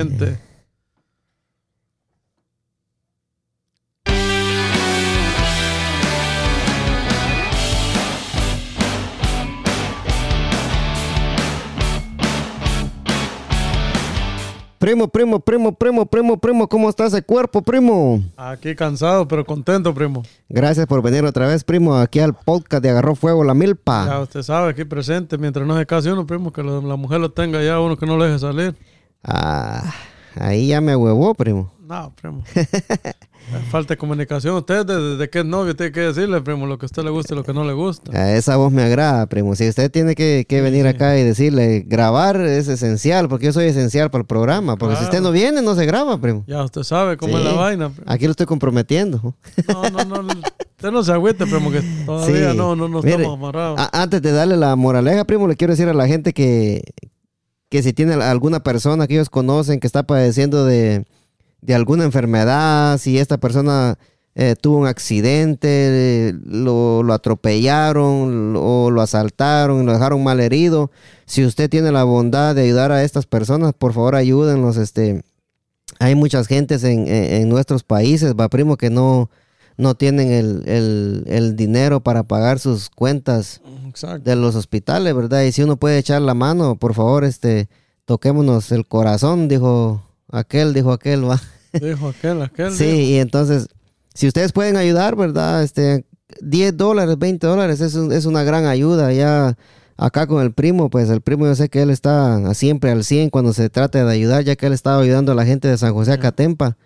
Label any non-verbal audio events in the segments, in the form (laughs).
Gente. Primo, primo, primo, primo, primo, primo, ¿cómo está ese cuerpo, primo? Aquí cansado, pero contento, primo. Gracias por venir otra vez, primo, aquí al podcast de Agarró Fuego la Milpa. Ya usted sabe, aquí presente, mientras no se case uno, primo, que la mujer lo tenga ya, uno que no lo deje salir. Ah, ahí ya me huevó, primo. No, primo. (laughs) Falta de comunicación. Usted, desde de qué es novio, tiene que decirle, primo, lo que a usted le gusta y lo que no le gusta. A esa voz me agrada, primo. Si usted tiene que, que venir acá y decirle, grabar es esencial, porque yo soy esencial para el programa. Porque si usted Claro. no viene, no se graba, primo. Ya usted sabe cómo es Sí. la vaina. primo. Aquí lo estoy comprometiendo. No, no, no. Usted no se agüite, primo, que todavía Sí. no, no, no Mire, estamos amarrados. Antes de darle la moraleja, primo, le quiero decir a la gente que, que si tiene alguna persona que ellos conocen que está padeciendo de, de alguna enfermedad, si esta persona eh, tuvo un accidente, lo, lo atropellaron o lo asaltaron, lo dejaron mal herido, si usted tiene la bondad de ayudar a estas personas, por favor ayúdenlos. Este, hay muchas gentes en, en- en nuestros países, va primo, que no, no tienen el, el- el dinero para pagar sus cuentas Exacto. de los hospitales, ¿verdad? Y si uno puede echar la mano, por favor, este, toquémonos el corazón, dijo aquel, dijo aquel, va. (laughs) Dijo aquel, aquel. Sí, dijo. y entonces, si ustedes pueden ayudar, ¿verdad? Este, 10 dólares, 20 dólares, es, un- es una gran ayuda. Ya acá con el primo, pues el primo yo sé que él está siempre al 100 cuando se trata de ayudar, ya que él estaba ayudando a la gente de San José Acatempa.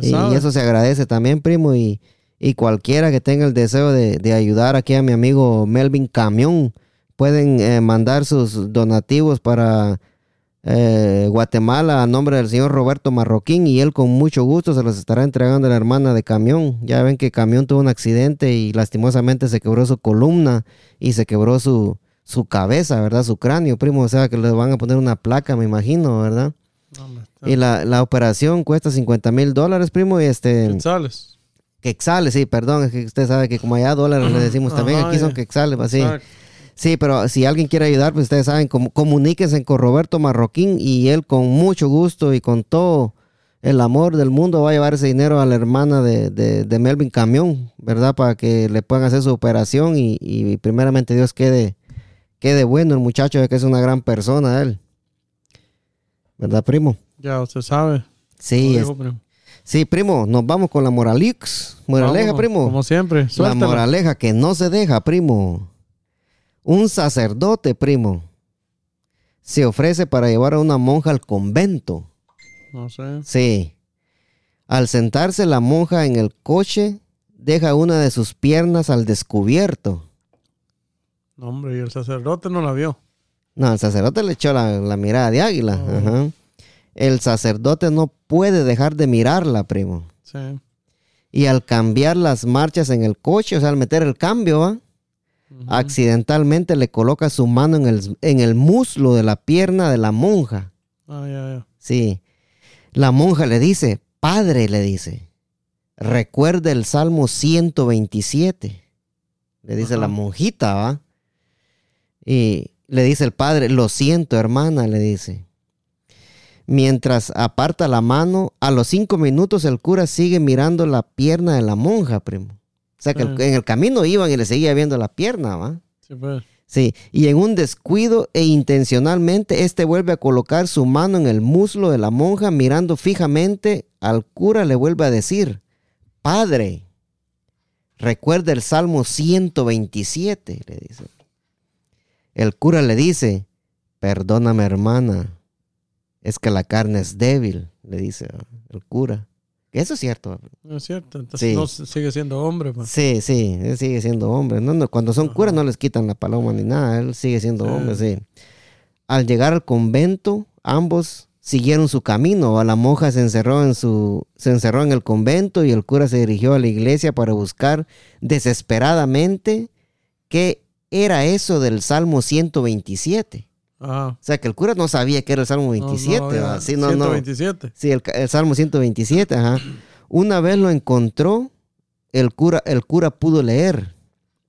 Y, sabe. y eso se agradece también, primo. Y, y cualquiera que tenga el deseo de, de ayudar aquí a mi amigo Melvin Camión, pueden eh, mandar sus donativos para eh, Guatemala a nombre del señor Roberto Marroquín y él con mucho gusto se los estará entregando a la hermana de Camión. Ya ven que Camión tuvo un accidente y lastimosamente se quebró su columna y se quebró su, su cabeza, ¿verdad? Su cráneo, primo. O sea que le van a poner una placa, me imagino, ¿verdad? No, Y la, la operación cuesta 50 mil dólares, primo, y este... Quetzales. Quexales, sí, perdón, es que usted sabe que como allá dólares le decimos también, Ajá, aquí son quexales, así. Exacto. Sí, pero si alguien quiere ayudar, pues ustedes saben, com- comuníquense con Roberto Marroquín y él con mucho gusto y con todo el amor del mundo va a llevar ese dinero a la hermana de, de- de Melvin Camión, ¿verdad? Para que le puedan hacer su operación y, y primeramente Dios quede, quede bueno el muchacho, ya que es una gran persona él. ¿Verdad, primo? Ya usted sabe. Sí, es- primo. Sí, primo, nos vamos con la moralix. Moraleja, primo. Como siempre. La moraleja que no se deja, primo. Un sacerdote, primo, se ofrece para llevar a una monja al convento. No sé. Sí. Al sentarse la monja en el coche, deja una de sus piernas al descubierto. No, hombre, y el sacerdote no la vio. No, el sacerdote le echó la, la mirada de águila. Oh. Ajá. El sacerdote no puede dejar de mirarla, primo. Sí. Y al cambiar las marchas en el coche, o sea, al meter el cambio, ¿va? Accidentalmente le coloca su mano en el, en el muslo de la pierna de la monja. Ah, ya, ya. Sí. La monja le dice, padre, le dice, recuerda el Salmo 127. Le dice la monjita, ¿va? Y le dice el padre, lo siento, hermana, le dice. Mientras aparta la mano, a los cinco minutos el cura sigue mirando la pierna de la monja, primo. O sea que el- en el camino iban y le seguía viendo la pierna, ¿va? Sí, pues. Sí, y en un descuido e intencionalmente, este vuelve a colocar su mano en el muslo de la monja, mirando fijamente al cura, le vuelve a decir, Padre, recuerda el Salmo 127, le dice. El cura le dice, perdóname hermana, es que la carne es débil, le dice el cura. Eso es cierto. No es cierto. Entonces Sí. no sigue siendo hombre. pues. Sí, sí, él sigue siendo hombre. No, no, cuando son Ajá. curas no les quitan la paloma ni nada, él sigue siendo hombre, sí. Al llegar al convento, ambos siguieron su camino. La monja se encerró en su, se encerró en el convento y el cura se dirigió a la iglesia para buscar desesperadamente qué era eso del Salmo 127. Ajá. O sea que el cura no sabía que era el Salmo No, 27. no. Sí, no, no. 127. Sí, el, Salmo 127, ajá. Una vez lo encontró, el cura, el cura pudo leer.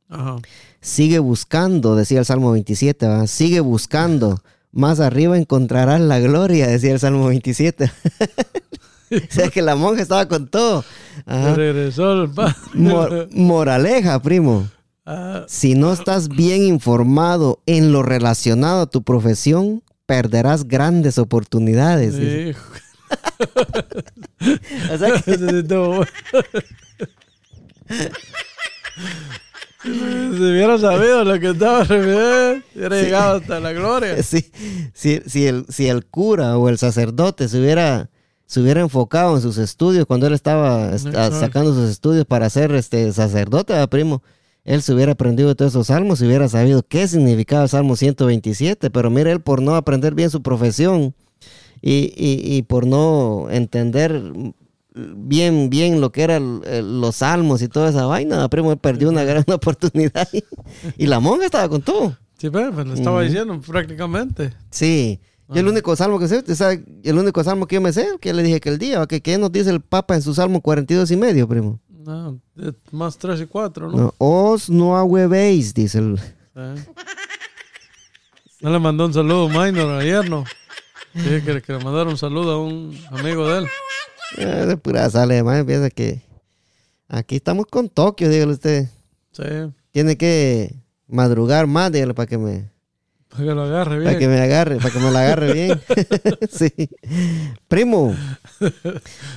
Ajá. Sigue buscando, decía el Salmo 27, ¿va? sigue buscando. más arriba encontrarás la gloria, decía el Salmo 27. (laughs) o sea que la monja estaba con todo. Regresó el padre. Mor- moraleja, primo. Ah, Si no estás bien informado en lo relacionado a tu profesión, perderás grandes oportunidades. hijo. (laughs) O sea que-. (laughs) Si hubiera sabido lo que estaba hubiera llegado hasta la gloria. (laughs) Sí, si, si el, si el cura o el sacerdote se hubiera, se hubiera enfocado en sus estudios cuando él estaba est- sacando sus estudios para ser este sacerdote, ¿verdad, primo, él se hubiera aprendido todos esos salmos y hubiera sabido qué significaba el Salmo 127, pero mire, él por no aprender bien su profesión y, y- y por no entender bien, bien lo que eran los salmos y toda esa vaina, primo, perdió una gran (laughs) oportunidad y, y la monja estaba con todo. Sí, pero pues, le estaba diciendo prácticamente. Sí. Yo el único salmo que sé, el único salmo que yo me sé, que le dije que el día, que, que nos dice el Papa en su salmo 42 y medio, primo. No, es más 3 y 4, ¿no? No, Os no ahuevéis, dice el... Sí. No le mandó un saludo Minor ayer, ¿no? Dije que, que le mandara un saludo a un amigo de él. Eh, de pura sale, además piensa que aquí estamos con Tokio, dígale usted. Sí, Tiene que madrugar más, dígale, para que me, para que lo agarre para que bien. me agarre, para que me la agarre bien. (laughs) sí. Primo,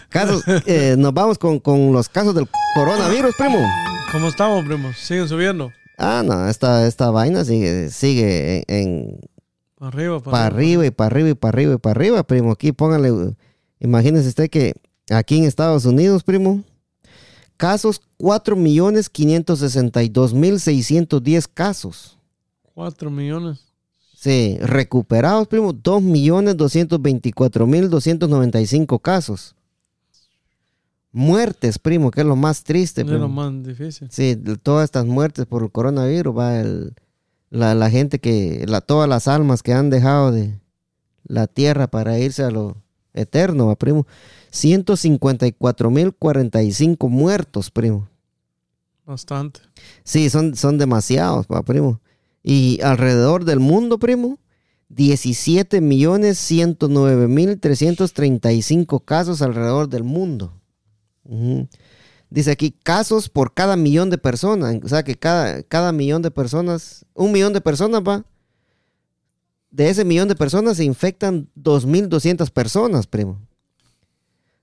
casos, eh, nos vamos con, con los casos del coronavirus, primo. ¿Cómo estamos, primo? ¿Siguen subiendo? Ah, no, esta, esta vaina sigue, sigue en, Para arriba, para, para arriba y para arriba y para arriba y para arriba, primo. Aquí póngale, imagínese usted que aquí en Estados Unidos, primo, casos 4.562.610 casos. 4 millones. Sí, recuperados, primo, 2.224.295 casos. Muertes, primo, que es lo más triste, Es lo primo. más difícil. Sí, todas estas muertes por el coronavirus, va el, la, la gente que, la, todas las almas que han dejado de la tierra para irse a lo eterno, va, primo. 154.045 muertos, primo. Bastante. Sí, son, son demasiados, va, primo. Y alrededor del mundo, primo, 17.109.335 casos alrededor del mundo. Dice aquí, casos por cada millón de personas. O sea que cada, cada millón de personas, un millón de personas va. De ese millón de personas se infectan 2.200 personas, primo.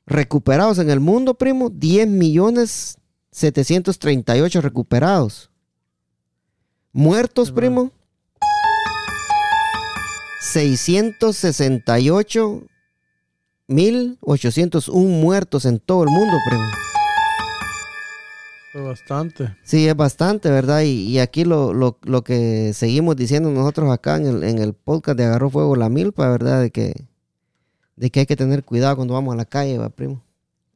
Recuperados en el mundo, primo, 10 millones 738 recuperados. Muertos, primo. 668 mil 801 muertos en todo el mundo, primo. Fue bastante. Sí, es bastante, ¿verdad? Y, y aquí lo, lo- lo que seguimos diciendo nosotros acá en el, en el podcast de Agarró Fuego la Milpa, ¿verdad? De que, de que hay que tener cuidado cuando vamos a la calle, ¿va, primo?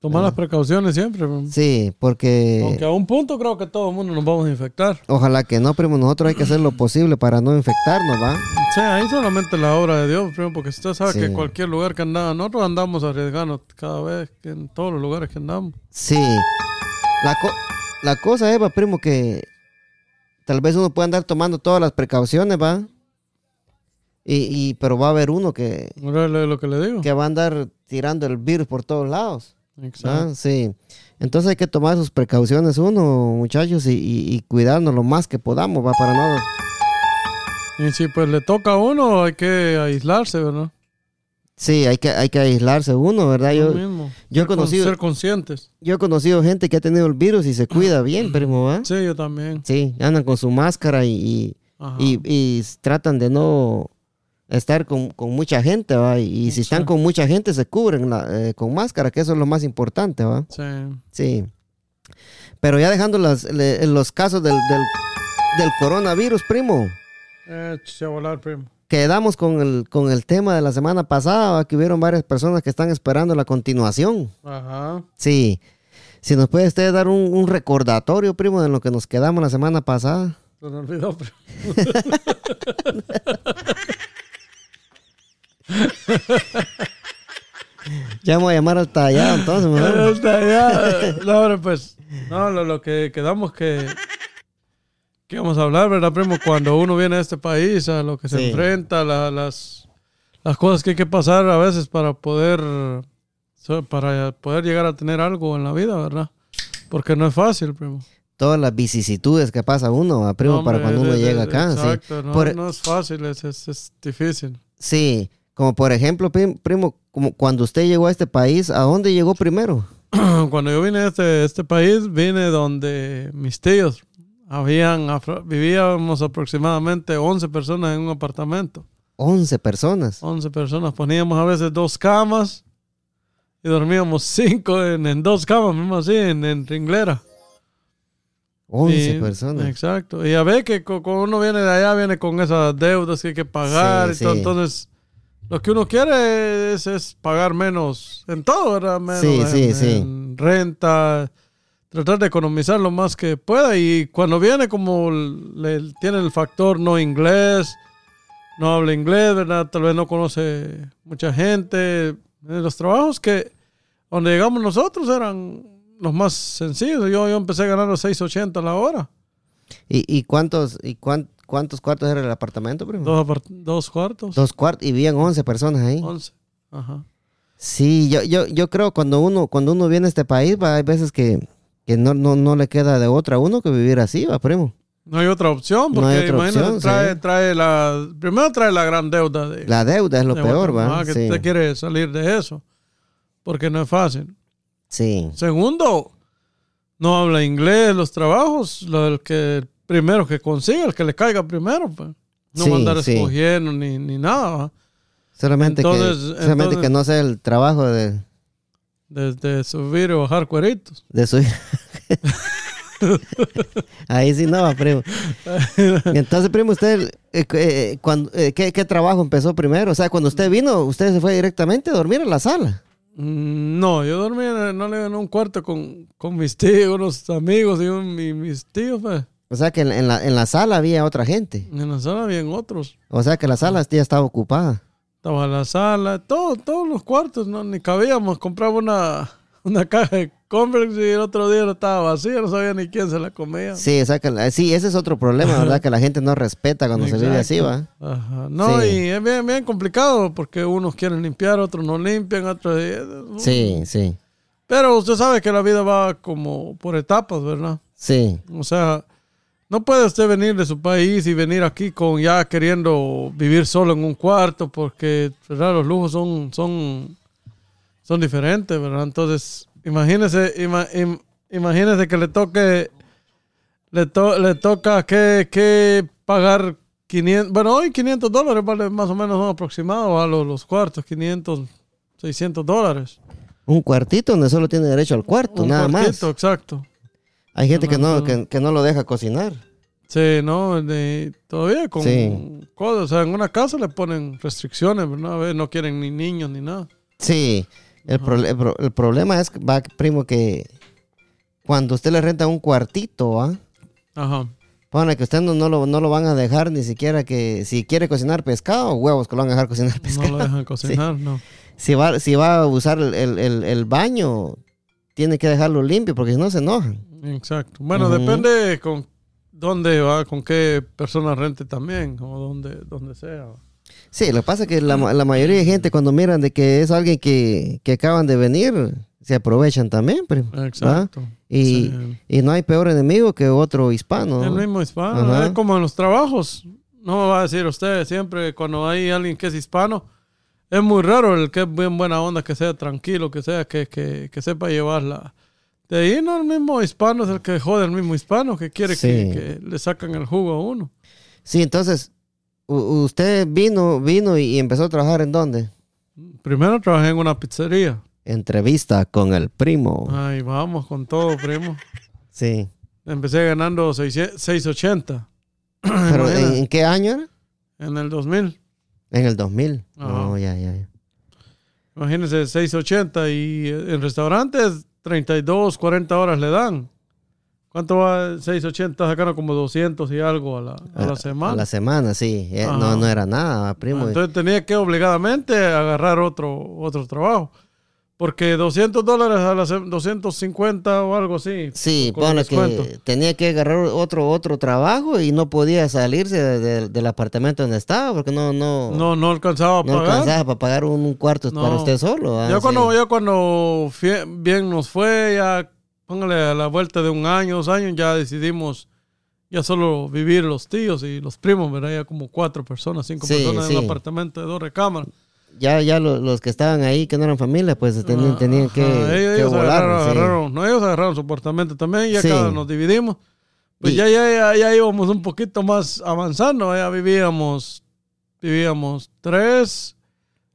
Tomar las precauciones siempre, primo. Sí, porque Aunque a un punto creo que todo el mundo nos vamos a infectar. ojalá que no, primo. Nosotros hay que hacer lo posible para no infectarnos, ¿va? Sí, ahí solamente la obra de Dios, primo, porque usted sabe Sí. que cualquier lugar que andamos, nosotros andamos arriesgando cada vez, que en todos los lugares que andamos. Sí. La, co- la cosa es, va, primo, que tal vez uno pueda andar tomando todas las precauciones, ¿va? Y, y- pero va a haber uno que, lo que le digo. que va a andar tirando el virus por todos lados. Exacto. ¿ah? Sí. Entonces hay que tomar sus precauciones uno, muchachos, y, y- y cuidarnos lo más que podamos, ¿va? Para no... Y si pues le toca a uno, hay que aislarse, ¿verdad? Sí, hay que, hay que aislarse uno, ¿verdad? Yo, mismo. yo he conocido- Ser conscientes. yo he conocido gente que ha tenido el virus y se cuida bien, primo, ¿va? Sí, yo también. Sí, andan con su máscara y- y, tratan de no estar con, con mucha gente, ¿va? Y, y si están con mucha gente se cubren la- eh, con máscara, que eso es lo más importante, ¿va? Sí. Sí. Pero ya dejando las- le- los casos del, del, del coronavirus, primo, Eh, se a volar, primo. quedamos con el, con el tema de la semana pasada, ¿va? que hubieron varias personas que están esperando la continuación. Ajá. Sí. Si nos puede usted dar un, un recordatorio, primo, de lo que nos quedamos la semana pasada. Se me olvidó, primo. (laughs) Ya vamos a llamar al tallado, entonces. (laughs) No, hombre, pues. No, lo, lo que quedamos que. Que vamos a hablar, ¿verdad, primo? Cuando uno viene a este país, a lo que se Sí. enfrenta, la- las las cosas que hay que pasar a veces para poder, para poder llegar a tener algo en la vida, ¿verdad? Porque no es fácil, primo. Todas las vicisitudes que pasa uno, ¿va, primo, No, para cuando uno de- de- llega acá. sí. Exacto, no, Por- no es fácil, es, es, es difícil. Sí, como por ejemplo, prim- primo, como cuando usted llegó a este país, ¿a dónde llegó primero? (clears throat) Cuando yo vine a este, este país, vine donde mis tíos habían, afro- vivíamos aproximadamente 11 personas en un apartamento. 11 personas. 11 personas, poníamos a veces dos camas y dormíamos cinco en, en dos camas, mismo así, en, en ringlera. 11 Y- personas. Exacto. Y a ver que cu- cuando uno viene de allá, viene con esas deudas que hay que pagar Sí, y todo. Entonces, lo que uno quiere es, es pagar menos en todo, ¿verdad? Menos Sí, en, sí, sí. en renta, tratar de economizar lo más que pueda. Y cuando viene, como le, tiene el factor no inglés, no habla inglés, ¿verdad? Tal vez no conoce mucha gente. Eh, Los trabajos que donde llegamos nosotros eran los más sencillos. Yo, yo empecé ganando 6.80 a la hora. ¿Y, y cuántos y cuán- cuántos cuartos era el apartamento, primo? Dos, apart- dos cuartos. Dos cuartos y vivían 11 personas ahí. Once. Ajá. Sí, yo, yo, yo creo cuando uno cuando uno viene a este país, va, hay veces que, que no, no, no le queda de otra a uno que vivir así, va, primo. No hay otra opción, No porque hay otra imagínate, opción, trae, sí. trae la. Primero trae la gran deuda de. La deuda es lo de peor, Guatemala, va. que Sí. usted quiere salir de eso. Porque no es fácil. sí. Segundo, no habla inglés, los trabajos, lo del que primero que consiga, el que le caiga primero, pues. No Sí, va a andar sí. escogiendo ni, ni nada, ¿va? Solamente, Entonces- que, solamente entonces- que no sea el trabajo de, Desde subir y bajar cueritos. de su (laughs) Ahí sí no, va, primo. (laughs) Entonces, primo, usted, eh, eh, cuando, eh, ¿qué, qué trabajo empezó primero? O sea, cuando usted vino, usted se fue directamente a dormir en la sala. Mm, No, yo dormía en, no, en un cuarto con, con mis tíos, unos amigos y, un- y mis tíos, pues. O sea, que en, en la, en la sala había otra gente. En la sala habían otros. O sea, que la sala ya estaba ocupada. Estaba la sala, todo, todos los cuartos, no, ni cabíamos. Compraba una, una caja de Converse y el otro día no estaba vacía, no sabía ni quién se la comía. Sí, o sea, que la- sí, ese es otro problema, (laughs) ¿verdad? Que la gente no respeta cuando se vive así, ¿va? Ajá. No, Sí. y es bien, bien complicado porque unos quieren limpiar, otros no limpian, otros... Sí, sí, Pero usted sabe que la vida va como por etapas, ¿verdad? sí. O sea, no puede usted venir de su país y venir aquí con ya queriendo vivir solo en un cuarto porque, ¿verdad? Los lujos son, son, son diferentes, ¿verdad? Entonces, imagínese, ima- im- imagínese que le toque, le, to- le toca que, que pagar 500, bueno, hoy 500 dólares vale más o menos un aproximado a los, los cuartos, 500, 600 dólares. Un cuartito donde solo tiene derecho al cuarto, Un nada cuartito, más. exacto. Hay gente que no, que, que no lo deja cocinar. Sí, no, de- todavía con Sí. cosas, o sea, en una casa le ponen restricciones, ¿verdad? A ver, no quieren ni niños ni nada. Sí, el, prole- el pro- el problema es, va, primo, que cuando usted le renta un cuartito, ¿va? Ajá. Pone que usted no, no, lo, no lo van a dejar ni siquiera que, si quiere cocinar pescado, huevos que lo van a dejar cocinar (laughs) No pescado. lo dejan cocinar, no. Si va, si va a usar el- el baño, tiene que dejarlo limpio porque si no se enojan. Exacto. Bueno, depende con dónde va, con qué persona rente también, o donde, donde sea. Sí, lo que pasa es que la, la mayoría de gente cuando miran de que es alguien que, que acaban de venir, se aprovechan también, primo. Exacto. Y, Sí. y no hay peor enemigo que otro hispano. El mismo hispano, Ajá. es como en los trabajos. No me va a decir usted, siempre cuando hay alguien que es hispano, es muy raro el que es bien buena onda, que sea tranquilo, que sea, que, que, que sepa llevarla. De ahí no el mismo hispano es el que jode al mismo hispano, que quiere Sí. que, que le sacan el jugo a uno. Sí, entonces, usted vino, vino y empezó a trabajar en dónde? Primero trabajé en una pizzería. Entrevista con el primo. Ay, vamos con todo, primo. (laughs) Sí. Empecé ganando 600 680 (clears throat) Pero ¿en, qué año era? en el 2000. En el 2000. Ajá. Oh, ya, ya, ya. Imagínense, 680 y eh, en restaurantes 32, 40 horas le dan. ¿Cuánto va 680? Sacando como 200 y algo a la, a la semana. A la semana, sí. Eh, Ajá. no, no era nada, primo. Entonces tenía que obligadamente agarrar otro, otro trabajo. Porque 200 dólares a las 250 o algo así. Sí, descuento. que tenía que agarrar otro otro trabajo y no podía salirse de- de- del apartamento donde estaba porque no no no, No, alcanzaba a pagar. alcanzaba para pagar un, cuarto No. para usted solo. ah, ya, sí. cuando, ya cuando bien nos fue, ya póngale a la vuelta de un año, dos años, ya decidimos ya solo vivir los tíos y los primos, ¿verdad? Ya como cuatro personas, cinco Sí, personas en un apartamento de dos recámaras. Ya ya lo- los que estaban ahí que no eran familia pues tenían, tenían que, Ajá, que ellos, volar. agarraron, sí. agarraron- no, ellos agarraron su apartamento también, ya Sí. cada nos dividimos. Pues Y- ya, ya, ya, ya íbamos un poquito más avanzando, ya vivíamos, vivíamos tres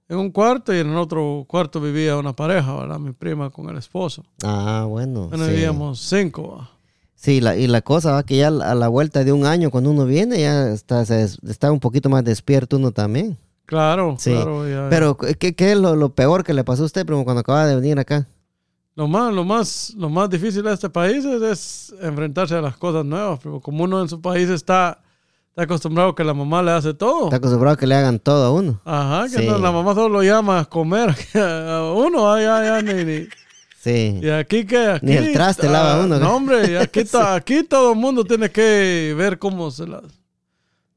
en un cuarto y en el otro cuarto vivía una pareja, ¿verdad? Mi prima con el esposo. Ah, bueno. Bueno, sí. vivíamos cinco. Sí, la, y la cosa va que ya a la vuelta de un año cuando uno viene ya está, se está un poquito más despierto uno también. Claro, Sí. claro. ya- Pero ¿qué, qué es lo, lo peor que le pasó a usted, primo, cuando acaba de venir acá? Lo más, lo más, lo más difícil de este país es, es enfrentarse a las cosas nuevas, pero como uno en su país está, está acostumbrado que la mamá le hace todo. Está acostumbrado a que le hagan todo a uno. Ajá, que Sí. no, la mamá solo lo llama a comer (laughs) a uno, ah, ya, ya, ni, ni- Sí. Y aquí que aquí, Ni el traste lava uno, ¿no? Hombre, y aquí, (laughs) ta- aquí todo el mundo tiene que ver cómo se las,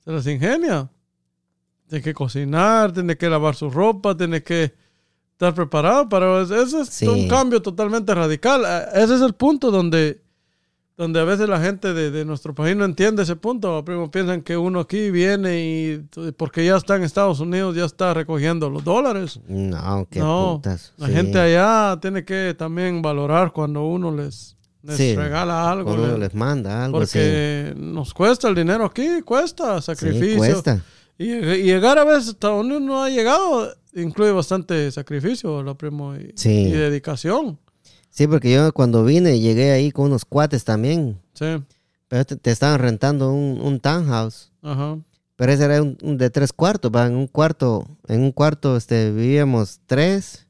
se las ingenia. Tiene que cocinar, tiene que lavar su ropa, tiene que estar preparado para eso. Ese es Sí. un cambio totalmente radical. Ah, Ese es el punto donde, donde a veces la gente de, de nuestro país no entiende ese punto. Primo, piensan que uno aquí viene y porque ya está en Estados Unidos, ya está recogiendo los dólares. No, qué No, putas. La Sí. gente allá tiene que también valorar cuando uno les, les Sí, regala algo. Cuando uno le- les manda algo porque nos cuesta el dinero aquí, cuesta Sí, sacrificio. cuesta. Y, y llegar a veces hasta donde uno ha llegado incluye bastante sacrificio, lo primo, y, Sí. y dedicación. Sí, porque yo cuando vine llegué ahí con unos cuates también. Sí, Pero te, te estaban rentando un, un townhouse. ajá. Pero ese era un, un de tres cuartos, ¿va? En un cuarto, en un cuarto este, vivíamos tres,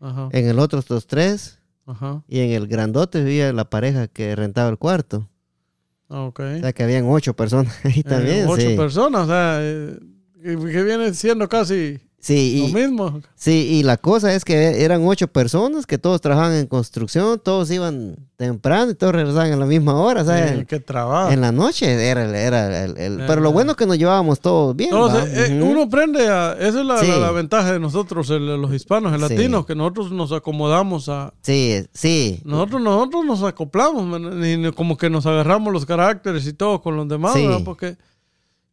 Ajá, en el otro otros tres, ajá. y en el grandote vivía la pareja que rentaba el cuarto. Ah, ok. O sea que habían ocho personas ahí Eh, también. ocho sí. personas, o sea, eh, que, que viene siendo casi Sí, lo y, mismo. sí, y la cosa es que eran ocho personas que todos trabajaban en construcción, todos iban temprano y todos regresaban a la misma hora. En, que trabajo. en la noche era, el- era el, el- Eh, Pero lo eh. bueno es que nos llevábamos todos bien. Eh, uno aprende a... Esa es la, Sí. la- la ventaja de nosotros, los hispanos, el Sí. latinos, que nosotros nos acomodamos a... Sí, sí. Nosotros, nosotros nos acoplamos, man, y ni- como que nos agarramos los caracteres y todo con los demás. ¿verdad? Porque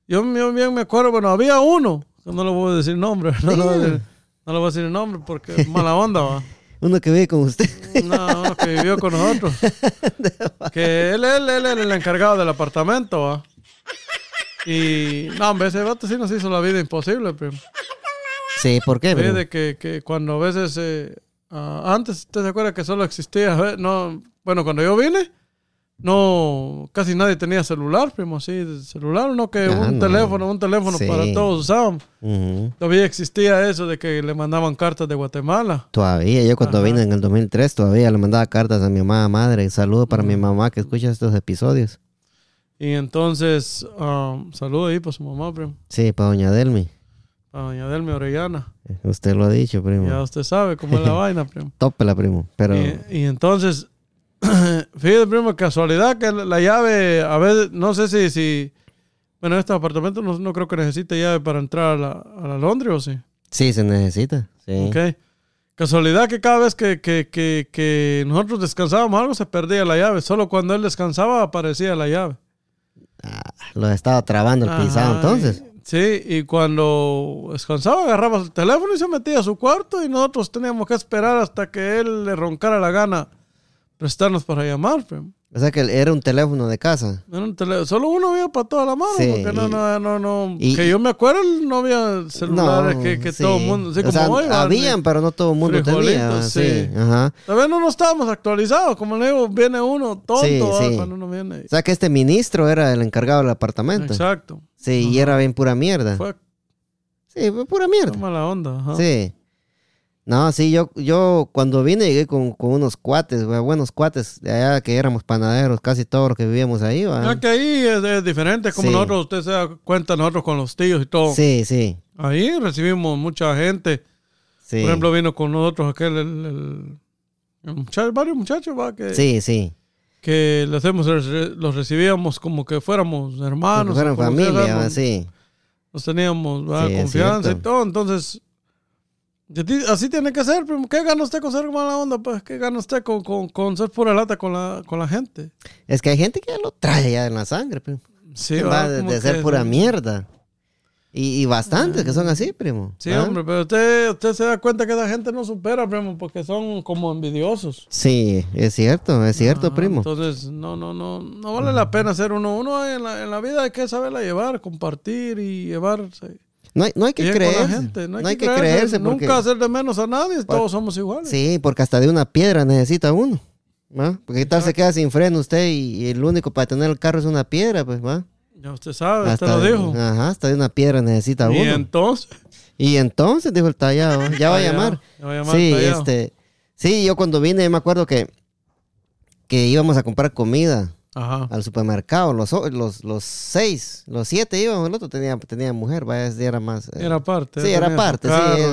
yo, yo bien me acuerdo, bueno, había uno, no le voy a decir nombre, (laughs) no, decir, no le voy a decir el nombre porque es mala onda, va. (laughs) Uno que vive con usted. (laughs) No, uno que vivió con nosotros. que él, él, él el encargado del apartamento, va. Y, no, hombre, ese vato sí nos hizo la vida imposible, primo. Sí, ¿por qué? De que, que cuando a veces, eh, ah, antes, ¿usted se acuerda que solo existía? No, bueno, cuando yo vine, no, casi nadie tenía celular, primo, así, de celular, no que Ah, un no. teléfono, un teléfono Sí. para todos. Ujú. Todavía existía eso de que le mandaban cartas de Guatemala. Todavía, yo cuando Ajá. vine en el 2003, todavía le mandaba cartas a mi mamá, madre. Saludo para mi mamá que escucha estos episodios. Y entonces, ah, saludo ahí para su mamá, primo, Sí, para doña Delmi. para doña Delmi Orellana. Usted lo ha dicho, primo. Ya usted sabe cómo es la (laughs) vaina, primo. Tópela, primo. Pero Y, y entonces, (coughs) fíjate, primo, casualidad que la llave, a veces, no sé si, si bueno, este apartamento no, no creo que necesite llave para entrar a la, a la Londres, ¿o sí? sí, se necesita. Sí. Ok. Casualidad que cada vez que, que, que, que nosotros descansábamos algo se perdía la llave. Solo cuando él descansaba aparecía la llave. Lo estaba trabando el pisado entonces. sí, y cuando descansaba agarraba el teléfono y se metía a su cuarto y nosotros teníamos que esperar hasta que él le roncara la gana prestarnos para llamar. primo. O sea que era un teléfono de casa. Era un tele- Solo uno había para toda la mano, Sí, porque no, no, no, no. y- que yo me acuerdo, no había celulares que, que sí. todo el mundo, así O como sea, habían, pero no todo el mundo tenía. Sí. sí. Ajá. Vez no, no estábamos actualizados, como le digo, viene uno tonto cuando uno viene. O sea que este ministro era el encargado del apartamento. Exacto. Sí, y era bien pura mierda. Fue, Sí, fue pura fue mierda. mala onda. ajá. Sí. No, sí, yo, yo cuando vine llegué con, con unos cuates, güey, buenos cuates de allá que éramos panaderos, casi todos los que vivíamos ahí. Ya que ahí es, es diferente, como Sí. nosotros, usted se da cuenta, nosotros con los tíos y todo. Sí, sí, Ahí recibimos mucha gente. Sí. Por ejemplo, vino con nosotros aquel, el, el- el muchacho, varios muchachos, va, que, Sí, sí. que le hacemos, los recibíamos como que fuéramos hermanos. Como sea, familia, ¿verdad? va, sí. Nos teníamos. Sí, confianza y todo. Entonces, así tiene que ser, primo. ¿Qué gana usted con ser mala onda? Pues, ¿qué gana usted con, con, con ser pura lata con la, con la gente? Es que hay gente que ya lo trae ya en la sangre, primo. Sí, va de, ser pura mierda. Y, y bastantes que son así, primo. Sí, hombre, pero usted, usted se da cuenta que esa gente no supera, primo, porque son como envidiosos. Sí, es cierto, es cierto, Ajá, primo. Entonces, no, no, no, no vale la pena ser uno. Uno en la, en la vida hay que saberla llevar, compartir y llevarse. No hay, no hay que bien creerse. gente. No hay, que, creerse. creerse. porque- Nunca hacer de menos a nadie. Todos somos iguales. Sí, porque hasta de una piedra necesita uno. ¿va? Porque tal se queda sin freno usted y, y el único para tener el carro es una piedra, pues, ¿va? Ya usted sabe, usted Hasta, lo dijo. Ajá, hasta de una piedra necesita Y uno. entonces. Y entonces dijo el tallado, ya va a llamar. ya va a llamar Sí, este, sí, yo cuando vine me acuerdo que, que íbamos a comprar comida Ajá. al supermercado, los, los, los seis, los siete íbamos, el otro tenía, tenía mujer, vaya, era más. eh. Era parte. Sí, era parte,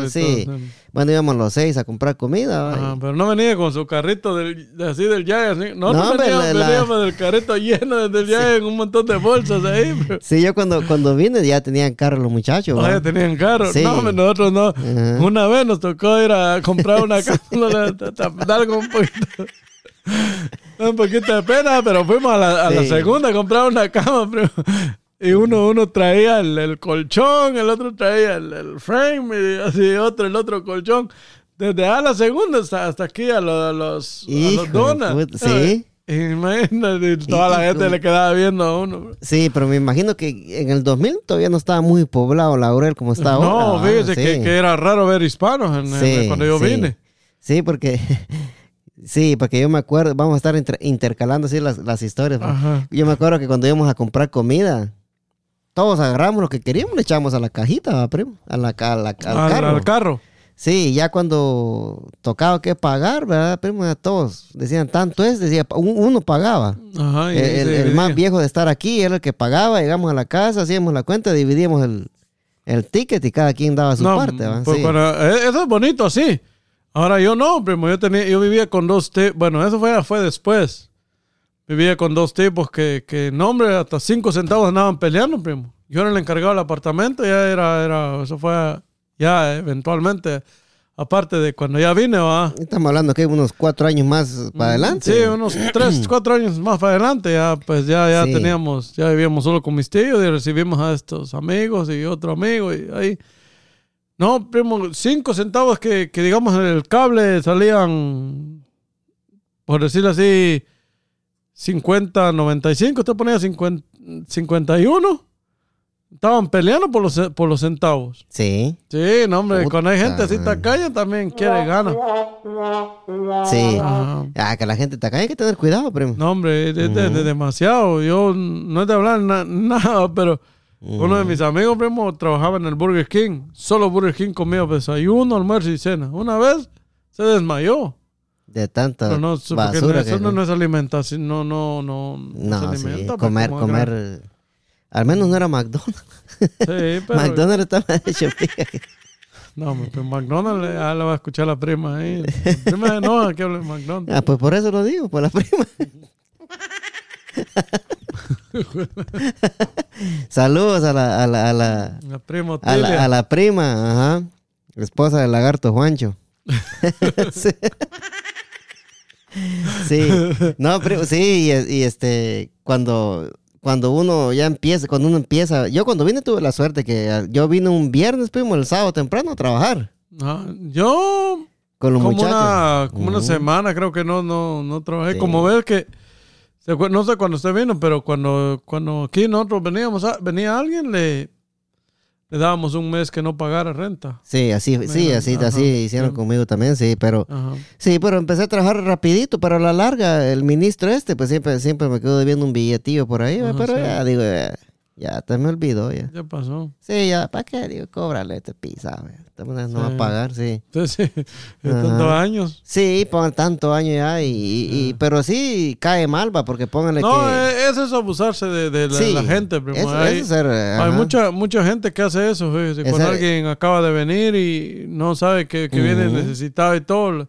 sí, sí. Bueno, íbamos los seis a comprar comida. pero no venía con su carrito del, de así del. Nosotros No, hombre, veníamos, la- veníamos del carrito lleno desde el Jaya en un montón de bolsas ahí. pero- Sí, yo cuando, cuando vine ya tenían carro los muchachos. Oye, tenían carro. Sí. No, nosotros no. Ajá. Una vez nos tocó ir a comprar una cápsula, dar un poquito, (laughs) un poquito de pena, pero fuimos a la, a la segunda a comprar una cama, primo. Y uno, uno traía el, el colchón, el otro traía el, el frame, y así otro, el otro colchón. Desde a la segunda hasta, hasta aquí a, lo- a los, a los donas. puta, sí. Imagínate, toda la gente le quedaba viendo a uno. Sí, pero me imagino que en el 2000 todavía no estaba muy poblado Laurel como está ahora. No, ¿va? fíjese Sí. que, que era raro ver hispanos en- en- Sí, cuando yo sí. vine. Sí, porque sí, porque yo me acuerdo, vamos a estar inter- intercalando así las, las historias. Yo me acuerdo que cuando íbamos a comprar comida, todos agarramos lo que queríamos, le echamos a la cajita, ¿va, primo, a la, a la- al, al, carro. al carro. Sí, ya cuando tocaba que pagar, ¿verdad, primo? A todos decían tanto es, decía, un- uno pagaba. Ajá, y el, más viejo de estar aquí era el que pagaba, llegamos a la casa, hacíamos la cuenta, dividíamos el, el ticket y cada quien daba su No, parte. ¿va? pues Sí. para- eh, eso es bonito así. Ahora yo no, primo. Yo tenía, yo vivía con dos tipos. Bueno, eso fue, fue después. Vivía con dos tipos que, que no, hombre, hasta cinco centavos andaban peleando, primo. Yo era el encargado del apartamento, ya era, era, eso fue ya eventualmente, aparte de cuando ya vine, va. Estamos hablando que unos cuatro años más para adelante. Sí, unos tres, (clears throat) cuatro años más para adelante, ya pues ya, ya Sí. teníamos, ya vivíamos solo con mis tíos y recibimos a estos amigos y otro amigo y ahí. No, primo, cinco centavos que, que digamos en el cable salían, por decirlo así, 50, 95, usted ponía 50, 51. Estaban peleando por los, por los centavos. Sí, Sí, no, hombre, Puta cuando hay gente así tacaña también quiere ganas. sí. Ah, que la gente está acá hay que tener cuidado, primo. No, hombre, es de, de- de demasiado. Yo no es de hablar na- (laughs) nada, pero uno de mis amigos, primo, trabajaba en el Burger King. Solo Burger King comía desayuno, almuerzo y cena. Una vez se desmayó. De tanta Pero no, basura eso que... no, no es alimentación, no, no, no, No, se sí, alimenta. pues, comer, comer... gran- Al menos no era McDonald's. Sí, (laughs) pero... McDonald's estaba hecho. No, pero McDonald's le- ah, la va a escuchar la prima ahí. La prima de no, que hable de McDonald's. Ah, pues por eso lo digo, por la prima. (laughs) Saludos a la, a la, a la, La prima a la, Otilia. a la prima, ajá. Esposa del lagarto Juancho. (laughs) (laughs) sí. Sí. No, primo, sí, y, y este, cuando, cuando uno ya empieza, cuando uno empieza, yo cuando vine tuve la suerte que ah, yo vine un viernes, primo, el sábado temprano a trabajar Ah, yo con los como muchachos. una, como una semana creo que no, no, no trabajé. Sí. Como ves que, no sé cuándo usted vino, pero cuando, cuando aquí nosotros veníamos, a- venía alguien, le, le dábamos un mes que no pagara renta. Sí, así, sí, así, ajá, así hicieron sí. conmigo también, sí, pero Ajá. sí, pero empecé a trabajar rapidito, pero a la larga, el ministro este, pues siempre, siempre me quedo debiendo un billetillo por ahí, Ajá, pero sí. ya digo, ya, Ya te me olvidó ya. Ya pasó. Sí, ya, ¿para qué? Digo, cóbrale este pisa, güey. No va a pagar, sí. Entonces, (laughs) sí, tantos años. Sí, por tanto año ya, y, y- y- pero sí cae mal, va, porque póngale No, que... eh, eso es abusarse de, de la, sí, la gente, primo. Eso, hay eso es ser, hay ajá. mucha, mucha gente que hace eso, fíjese. Cuando Ese- alguien acaba de venir y no sabe que, que viene necesitado y todo,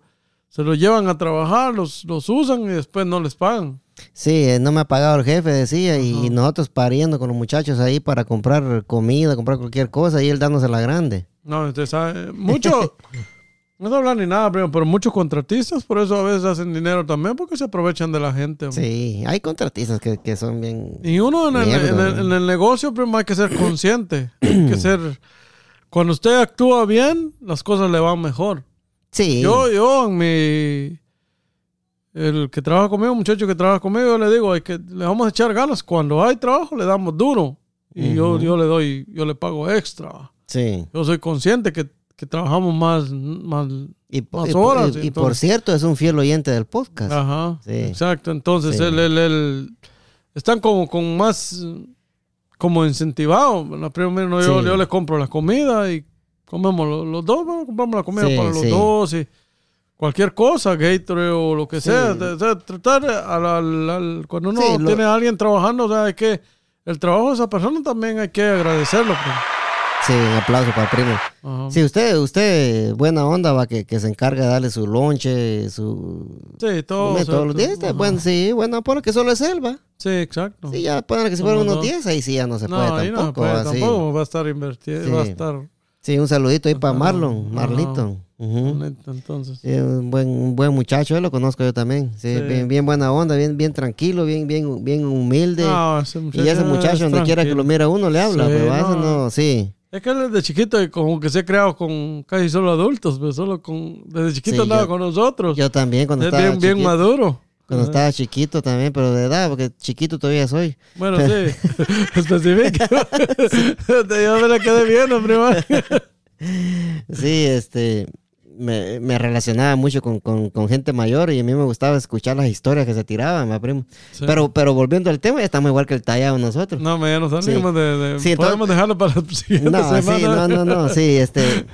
se lo llevan a trabajar, los, los usan y después no les pagan. Sí, eh, no me ha pagado el jefe, decía, y nosotros pariendo con los muchachos ahí para comprar comida, comprar cualquier cosa, y él dándose la grande. No, usted sabe, mucho, (laughs) no es hablar ni nada, primo, pero muchos contratistas por eso a veces hacen dinero también porque se aprovechan de la gente. hombre. Sí, hay contratistas que, que son bien... Y uno en el, Mierda, en el- ¿no? en el negocio, primo, hay que ser consciente. (clears throat) hay que ser. Cuando usted actúa bien, las cosas le van mejor. Sí, Yo, yo, en mi. El que trabaja conmigo, un muchacho que trabaja conmigo, yo le digo, hay que, le vamos a echar ganas. Cuando hay trabajo, le damos duro. Y yo, yo le doy, yo le pago extra. Sí. Yo soy consciente que, que trabajamos más, más. Y, Más horas, y- y por cierto, es un fiel oyente del podcast. Ajá. Sí. Exacto. Entonces, Sí. él, él- él- están como con más. Como incentivados. La primera, no, yo, Sí. yo le compro la comida y comemos los, los dos. bueno, compramos la comida Sí, para los sí. dos y cualquier cosa, Gatorade o lo que sea. de- de tratar al- al- al- cuando uno lo- tiene a alguien trabajando, o sea, hay que. El trabajo de esa persona también hay que agradecerlo. pues. Sí, un aplauso para el primo. Ajá. Sí, usted, usted, buena onda, va, que, que se encarga de darle su lonche, su... Sí, todo. todos los días. ajá. Bueno, sí, bueno, por que solo es él, va. Sí, exacto. Sí, ya ponen que si fueran Como unos no. 10, ahí sí ya no se no, puede ahí no se tampoco. puede, va, sí. tampoco va a estar invertido, Sí. va a estar Sí, un saludito ahí para. Marlon. Marlito. Bonito, entonces. Sí, un buen, un buen muchacho, él lo conozco yo también. Sí, Sí. Bien, bien buena onda, bien, bien tranquilo, bien, bien, bien humilde. No, ese muchacho y ese es muchacho, donde quiera que lo mira uno, le habla, pero ese no. no, sí. Es que desde chiquito, como que se ha creado con casi solo adultos, pero solo con. Desde chiquito Sí, andaba yo- con nosotros. Yo también cuando es estaba bien, bien maduro. Cuando estaba chiquito también, pero de edad, porque chiquito todavía soy. Bueno, sí. (laughs) (laughs) Especifica. (laughs) Yo me la quedé viendo, primo. Sí, este, me, me relacionaba mucho con, con- con gente mayor y a mí me gustaba escuchar las historias que se tiraban, ¿va, primo. Sí. Pero, pero volviendo al tema, ya estamos igual que el tallado nosotros. No, me nos salimos de, de- Sí, Podemos dejarlo para la (laughs) siguiente No, sí, no, no, no, sí, este.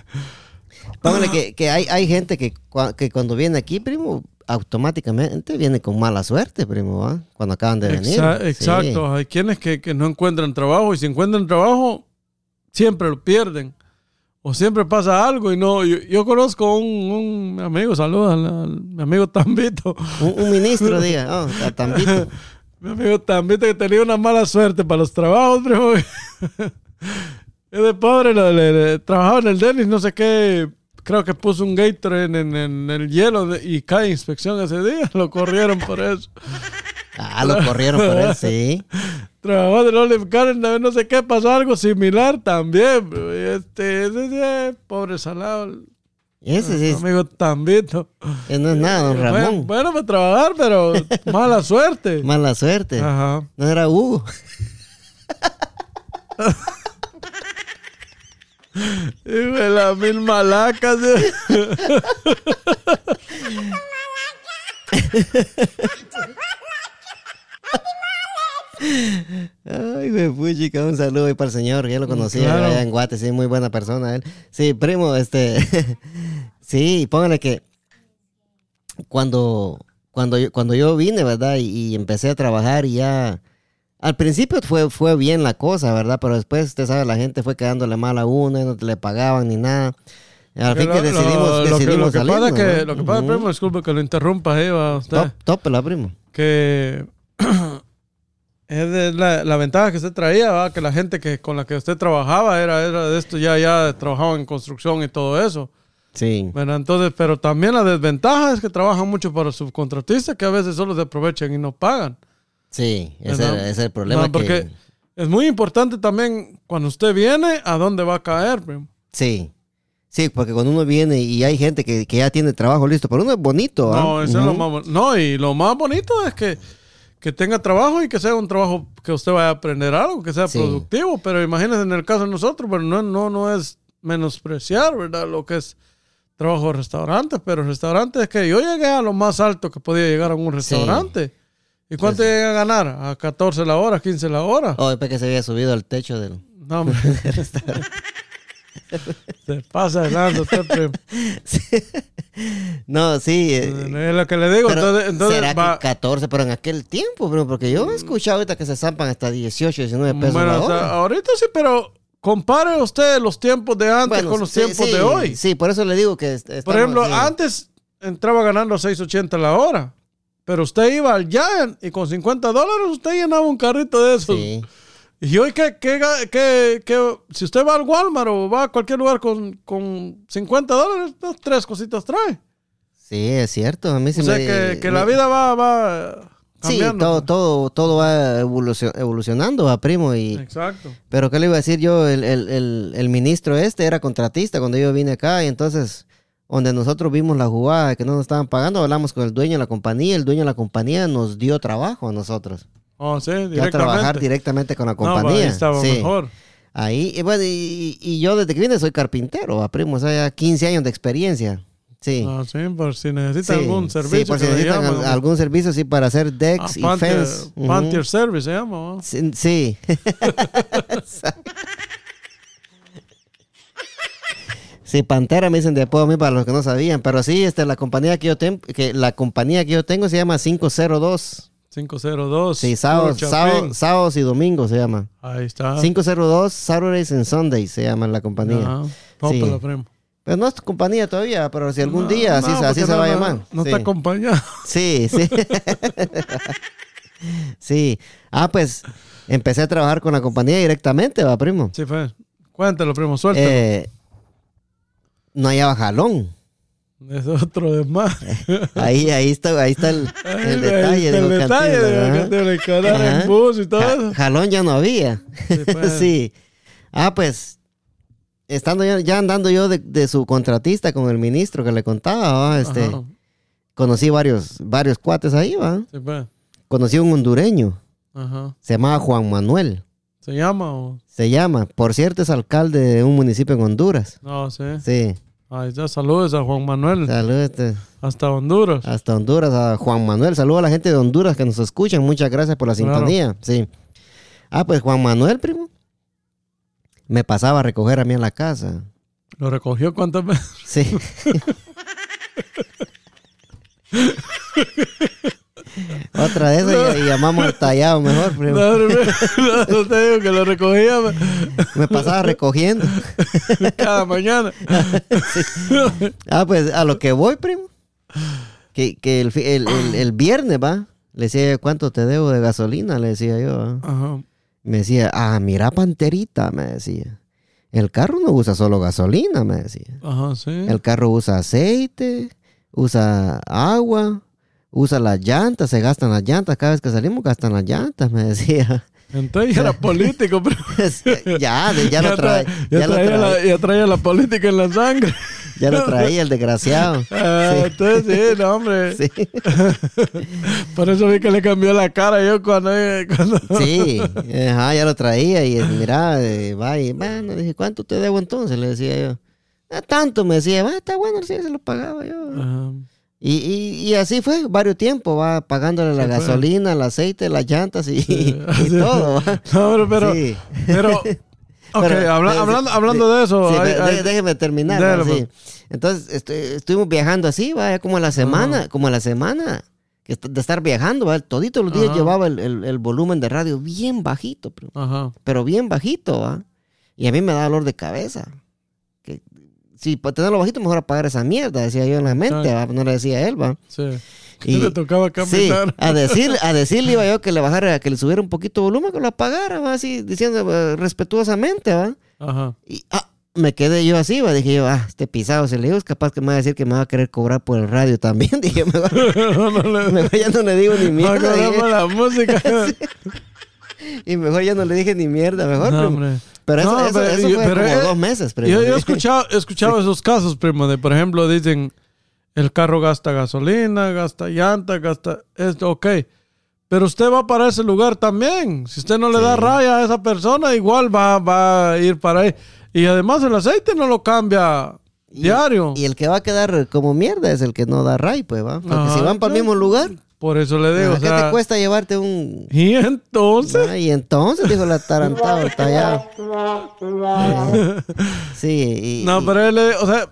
(laughs) Póngale que, que hay, hay gente que, que cuando viene aquí, primo, automáticamente viene con mala suerte, primo, ¿va? Cuando acaban de venir. Exa- Sí. Exacto. Hay quienes que, que no encuentran trabajo y si encuentran trabajo, siempre lo pierden. O siempre pasa algo y no. Yo, yo conozco un, un amigo, saludos al, mi amigo Tambito. Un, un ministro, diga, (laughs) oh, a Tambito. Mi amigo Tambito que tenía una mala suerte para los trabajos, primo. (laughs) Es de pobre, lo- le- le- trabajaba en el Dennis, no sé qué. Creo que puso un Gatorade en, en- en el hielo y cae inspección ese día. (laughs) Lo corrieron por eso. Ah, lo corrieron por él, sí. (laughs) Trabajó de Olive Garden, no sé qué, pasó algo similar también. Este, ese, ese, pobre salado, el Ese sí, amigo Tambito. eh, no es nada, don Bueno, Ramón. bueno para trabajar, pero (laughs) mala suerte. Mala suerte. Ajá. No era Hugo. Y de las mil malacas. (laughs) ¿eh? Ay, güey, puchica, un saludo para el señor, ya lo conocía Claro. allá en Guate, sí, muy buena persona él. Sí, primo, este, (laughs) sí, póngale que cuando, cuando, yo, cuando yo vine, ¿verdad? Y, y empecé a trabajar y ya, al principio fue, fue bien la cosa, ¿verdad? Pero después, usted sabe, la gente fue quedándole mal a uno, y no le pagaban ni nada. Al fin Lo- que decidimos, lo que- decidimos lo que, salirnos, pasa que, ¿verdad? lo que pasa, Ujú. primo, disculpe que lo interrumpa, eh, va usted. Top, top, la primo. que (clears throat) es de la, la ventaja que usted traía, ¿va? que la gente que con la que usted trabajaba era, era de esto, ya, ya trabajaban en construcción y todo eso. Sí, Bueno, entonces, pero también la desventaja es que trabajan mucho para subcontratistas que a veces solo se aprovechan y no pagan. sí, ese, ¿Verdad? ese es el problema No, porque que... es muy importante también cuando usted viene, a dónde va a caer. primo. Sí. Sí, porque cuando uno viene y hay gente que, que ya tiene trabajo listo, pero uno es bonito, ¿ah? No, eso es lo más No, y lo más bonito es que, que tenga trabajo y que sea un trabajo que usted vaya a aprender algo, que sea Sí. productivo. Pero imagínense en el caso de nosotros, pero no, no, no es menospreciar, ¿verdad? Lo que es trabajo de restaurante, pero restaurante es que yo llegué a lo más alto que podía llegar a un restaurante. ¿Y cuánto llegan a ganar? ¿A 14 la hora, 15 la hora? Oh, después que se había subido al techo del... No, hombre. (laughs) Se pasa adelante usted, primo. No, sí. eh, Es lo que le digo. entonces, entonces ¿Será va- que 14? Pero en aquel tiempo, bro, porque yo he escuchado ahorita que se zampan hasta 18, 19 pesos Bueno, la hora. ahorita sí, pero compare usted los tiempos de antes Bueno, con los sí, tiempos sí, de hoy. Sí, por eso le digo que... Por ejemplo, antes entraba ganando 6.80 la hora. Pero usted iba al Giant y con 50 dólares usted llenaba un carrito de esos. Sí. Y hoy, ¿qué, qué, ga- qué- qué- si usted va al Walmart o va a cualquier lugar con, con 50 dólares, tres cositas trae. Sí, es cierto. A mí sí o sea me- que, que me- la vida va, va Sí, cambiando. todo, todo, todo va evolucio- evolucionando, va, primo. Y, Exacto. pero ¿qué le iba a decir yo? El, el- el- el ministro este era contratista cuando yo vine acá y entonces donde nosotros vimos la jugada que no nos estaban pagando, hablamos con el dueño de la compañía, el dueño de la compañía nos dio trabajo a nosotros. Oh, sí, Ya directamente. trabajar directamente con la No, compañía. ahí estaba Sí. mejor. Ahí, y, bueno, y, y yo desde que vine soy carpintero, va, primo, o sea, ya 15 años de experiencia. Sí. Ah, sí, por si necesitan Sí, algún servicio. Sí, por si necesitan llaman, al- ¿no? algún servicio, sí, para hacer Ah, decks y Panther, fence. Panther Service se llama. ¿no? Sí. sí. (laughs) Sí, Pantera me dicen de apodo a mí para los que no sabían, pero sí, este, la compañía que yo tengo, que la compañía que yo tengo se llama 502. 502. Sí, sábados, sábados, sábados y domingos se llama. Ahí está. 502 Saturdays and Sundays se llama la compañía. No, Sí. pero, primo. Pero no es compañía todavía, pero si algún No, día así, no, así se va a llamar. No sí. está acompañado. sí, sí. (laughs) sí. Ah, pues empecé a trabajar con la compañía directamente, va, primo. Sí, fue. Cuéntalo, primo, suéltalo. Eh, no hallaba jalón. Es otro de más. (laughs) Ahí, ahí está, ahí está el, el Ahí detalle. está digo, el detalle de Ajá. en bus y todo Ja- jalón ya no había. Sí, (laughs) pues. sí. Ah, pues, estando ya, ya andando yo de, de su contratista con el ministro que le contaba, ¿va? este, Ajá. conocí varios, varios cuates ahí, va. Sí, pues. Conocí a un hondureño, Ajá. se llamaba Juan Manuel. ¿Se llama o...? Se llama, por cierto, es alcalde de un municipio en Honduras. No, sí. Sí. Ahí está. Saludos a Juan Manuel. Saludos este, Hasta Honduras. hasta Honduras, a Juan Manuel. Saludos a la gente de Honduras que nos escuchan. Muchas gracias por la Claro. sintonía. Sí. Ah, pues Juan Manuel, primo, me pasaba a recoger a mí en la casa. ¿Lo recogió cuántas veces? Sí. (laughs) (laughs) Otra de esas y, llamamos al tallado mejor, primo. No, no, no, no te digo que lo recogía Me pasaba recogiendo. cada mañana. Ah, pues a lo que voy, primo. Que, que el, el, el- el viernes, va. Le decía yo, ¿cuánto te debo de gasolina? Le decía yo. Me decía, ah, mira, panterita, me decía. El carro no usa solo gasolina, me decía. Ajá, sí. El carro usa aceite, usa agua, usa las llantas, se gastan las llantas. Cada vez que salimos gastan las llantas, me decía. Entonces ya era (laughs) político, pero... (laughs) ya, ya, lo trae, tra- ya, ya, lo traía trae- la, ya traía la política en la sangre. (laughs) ya lo traía el desgraciado. Ah, Sí. Entonces sí, no, hombre. Sí, Por eso vi que le cambió la cara yo cuando... cuando... sí, ajá, ya lo traía y eh, mira, eh, va y bueno, dije, ¿cuánto te debo entonces? Le decía yo. "Ah, tanto, me decía, va, está bueno, sí, se lo pagaba yo. Ajá. Y, y, y así fue, varios tiempos, va pagándole la Sí, pues. gasolina, el aceite, las llantas y, Sí, (laughs) y (laughs) así. todo. ¿va? No, pero... Pero... Sí. pero (laughs) Pero, habla- eh, hablando, hablando de eso... Sí, hay- de- hay- de- déjeme terminar. ¿va? pues. Entonces, estu- estuvimos viajando así, vaya, como a la semana, como a la semana que de estar viajando, ¿va? toditos los días llevaba el, el- el volumen de radio bien bajito, pero, pero bien bajito, ¿va? Y a mí me da dolor de cabeza. Si para tenerlo bajito, mejor apagar esa mierda, decía yo en la mente, ¿va? no le decía él, ¿va? Sí. Y- (laughs) le tocaba Sí, caminar. a, decir, a (laughs) decirle iba yo que le bajara, que le subiera un poquito de volumen, que lo apagara, ¿va? así diciendo eh, respetuosamente, ¿va? Ajá. Y ah, me quedé yo así, ¿va? dije yo, ah, este pisado, si le digo, es capaz que me va a decir que me va a querer cobrar por el radio también. (laughs) dije, mejor, no, no le... mejor ya no le digo ni mierda. la música. y mejor ya no le dije ni mierda, mejor. No. Pero eso, No, eso, pero eso fue pero como eh, dos meses, primo. Yo, yo he escuchado, he escuchado esos casos, primo, de por ejemplo, dicen, el carro gasta gasolina, gasta llanta, gasta esto, ok. Pero usted va para ese lugar también. Si usted no le da raya a esa persona, igual va, va a ir para ahí. Y además el aceite no lo cambia Y- diario. Y el que va a quedar como mierda es el que no da ray, pues, ¿va? Porque Ajá, si van para el mismo lugar, Por eso le digo, o ¿Qué sea, te cuesta llevarte un... y entonces, Ah, y entonces, dijo la tarantado, tallado. (laughs) Sí, y, no, pero él, o sea,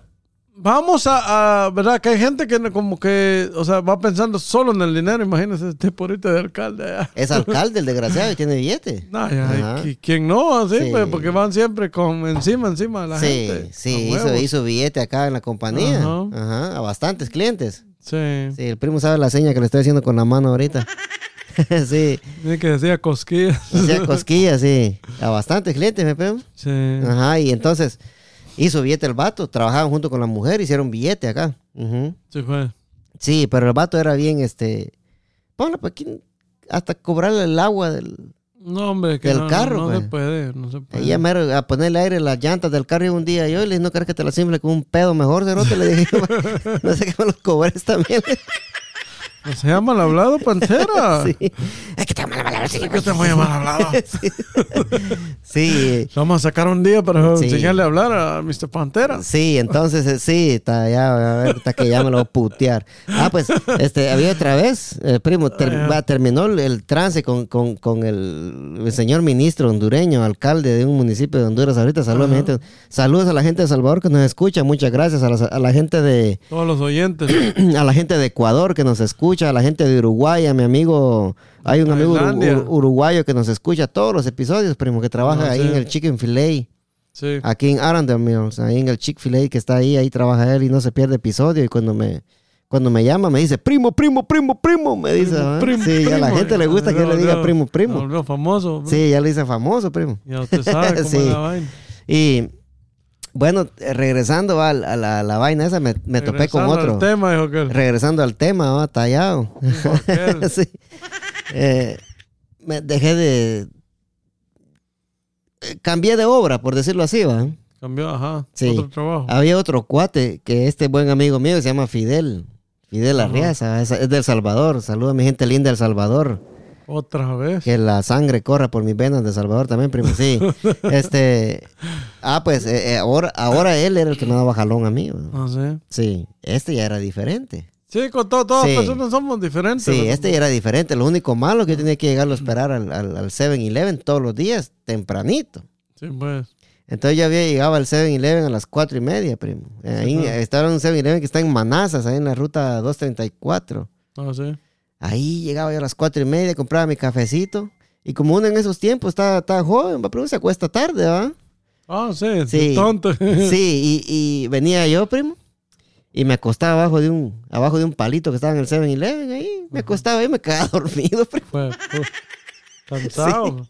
vamos a, a- ¿verdad? Que hay gente que no- como que, o sea, va pensando solo en el dinero, imagínese este porito de alcalde. allá. es alcalde el desgraciado y tiene billete. No, ya. ¿y ¿quién no? Así, Sí. pues, porque van siempre con encima, encima de la sí, gente. sí, a hizo, billete acá en la compañía. Ajá. Ajá, a bastantes clientes. Sí. Sí, el primo sabe la seña que le estoy haciendo con la mano ahorita. (laughs) sí, Tiene que decía cosquillas. hacía (laughs) cosquillas, sí. A bastantes clientes, me primo. Sí. Ajá, y entonces hizo billete el vato. Trabajaban junto con la mujer, hicieron billete acá. Sí, fue. Sí, pero el vato era bien, este... Ponle, pues, ¿quién? hasta cobrarle el agua del... No, hombre, que Del no, carro, no, no se pues. puede, no se puede. Ella a ponerle aire a las llantas del carro y un día yo le dije, no crees que te la simple con un pedo mejor, cerote, le dije, no sé que me los cobres también. (laughs) No se llama mal hablado, Pantera. (laughs) sí. (laughs) sí. Que voy a mal hablado. (laughs) Sí, Vamos a sacar un día para Sí. enseñarle a hablar a Mr. Pantera. sí, entonces eh, sí, está ya, a ver, hasta que ya me lo voy a putear. Ah, pues, este, había otra vez, eh, primo, ter- Ah, va, terminó el, el trance con, con, con el, el señor ministro hondureño, alcalde de un municipio de Honduras. Ahorita saludos, a mi Ajá. gente. Saludos a la gente de Salvador que nos escucha, muchas gracias a la, a la gente de, Todos los oyentes. (clears throat) a la gente de Ecuador que nos escucha, a la gente de Uruguay, a mi amigo, hay un amigo ur- uruguayo que nos escucha todos los episodios, primo, que trabaja Ah, ahí sí. en el Chicken Filet, Sí. aquí en Arundel Mills, ahí en el Chick Filet que está ahí, ahí trabaja él y no se pierde episodio y cuando me cuando me llama me dice, primo, primo, primo, primo, me dice, ¿ah? sí, a la primo. gente le gusta que yo le diga primo, primo. volvió famoso. bro. Sí, ya le dice famoso, primo. Ya usted sabe (laughs) cómo Sí. es la vaina. Y bueno, regresando a la, a la- la vaina esa, me, me topé con Regresando otro. al tema, dijo que Regresando al tema, ¿va? tallado. (laughs) sí. Eh, me dejé de. eh, Cambié de obra, por decirlo así, ¿va? cambió, ajá. Sí. Otro trabajo. Había otro cuate que este buen amigo mío se llama Fidel. Fidel. Arriaza, es, es del Salvador. Saluda a mi gente linda del Salvador. Otra vez. Que la sangre corra por mis venas de Salvador también, primo. Sí. (laughs) este. Ah, pues eh, ahora, ahora él era el que me daba jalón a mí. sé. Sí. Este ya era diferente. Sí, con todo, todas Sí. personas somos diferentes. Sí, este ya era diferente. Lo único malo que yo tenía que llegarlo a esperar al, al, al 7-Eleven todos los días, tempranito. Sí, pues. Entonces yo había llegado al 7-Eleven a las cuatro y media, primo. Ahí estaba en un 7-Eleven que está en Manazas, ahí en la ruta 234. No sé. Ahí llegaba yo a las cuatro y media, compraba mi cafecito. Y como uno en esos tiempos está, está joven, va, primo, se acuesta tarde, ¿va? Ah, sí, Sí. sí. tonto. (laughs) Sí, y, y venía yo, primo, y me acostaba abajo de un, abajo de un palito que estaba en el 7-Eleven ahí. Me acostaba y me quedaba (laughs) dormido. Fue, cansado.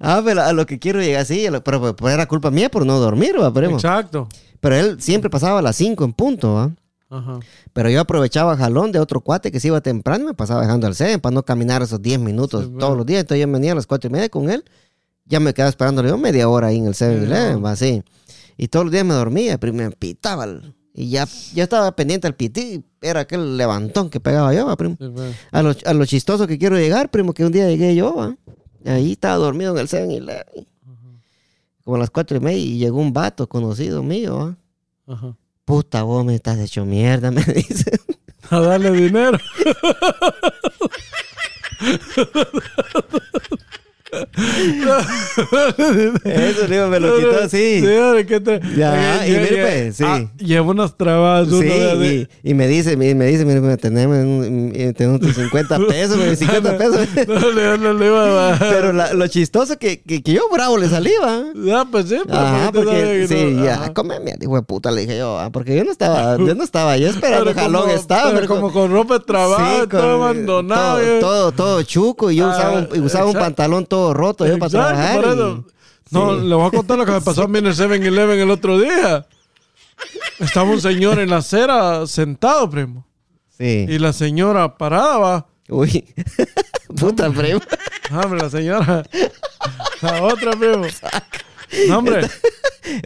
Ah, pero a lo que quiero llegar, sí, lo- pero, pero era culpa mía por no dormir, ¿va, primo? Exacto. Pero él siempre pasaba a las 5 en punto, ¿va? Ajá. Pero yo aprovechaba jalón de otro cuate que se iba temprano y me pasaba dejando al 7 para no caminar esos 10 minutos Sí, todos bueno. los días. Entonces yo venía a las 4 y media con él, ya me quedaba esperándole yo media hora ahí en el 7-Eleven, no. va así. Y todos los días me dormía, pero me pitaba. el- Y ya, ya estaba pendiente al pití, era aquel levantón que pegaba yo, ¿va, primo. Sí, pues. A lo, a lo chistoso que quiero llegar, primo, que un día llegué yo, ¿va? Ahí estaba dormido en el 7-Eleven. Como a las cuatro y media y llegó un vato conocido mío, ¿va? Puta, vos me estás hecho mierda, (laughs) me dice. A darle dinero. (laughs) Eso, digo, me lo quitó así. Sí, te- Ya, y mire, pues, sí. ah, lleva unas trabas. Sí, de- y, y me dice, me, me dice, mire, tenemos, tenemos tus 50 (laughs) pesos, me dice, 50 pesos. (laughs) No, le- no le iba a. Pero la- lo chistoso que, que, que yo bravo le salí, va. Ya, pues sí, pero Ajá, porque, sí, no, ya, come mierda, hijo de puta, le dije yo, ah, porque yo no estaba, (laughs) yo no estaba, yo esperando jalón como- estaba. pero pero como con ropa de trabajo, Sí, todo con- abandonado. Todo, eh. todo, todo chuco y yo Ah, usaba un, usaba un pantalón todo roto yo para Exacto, trabajar. y-. No, sí. le voy a contar lo que me pasó a mí en el 7-Eleven el otro día. Estaba un señor en la acera sentado, primo. Sí. Y la señora parada, va. Uy. (laughs) Puta, primo. Ah, Hombre, la señora. La otra, primo. No, hombre.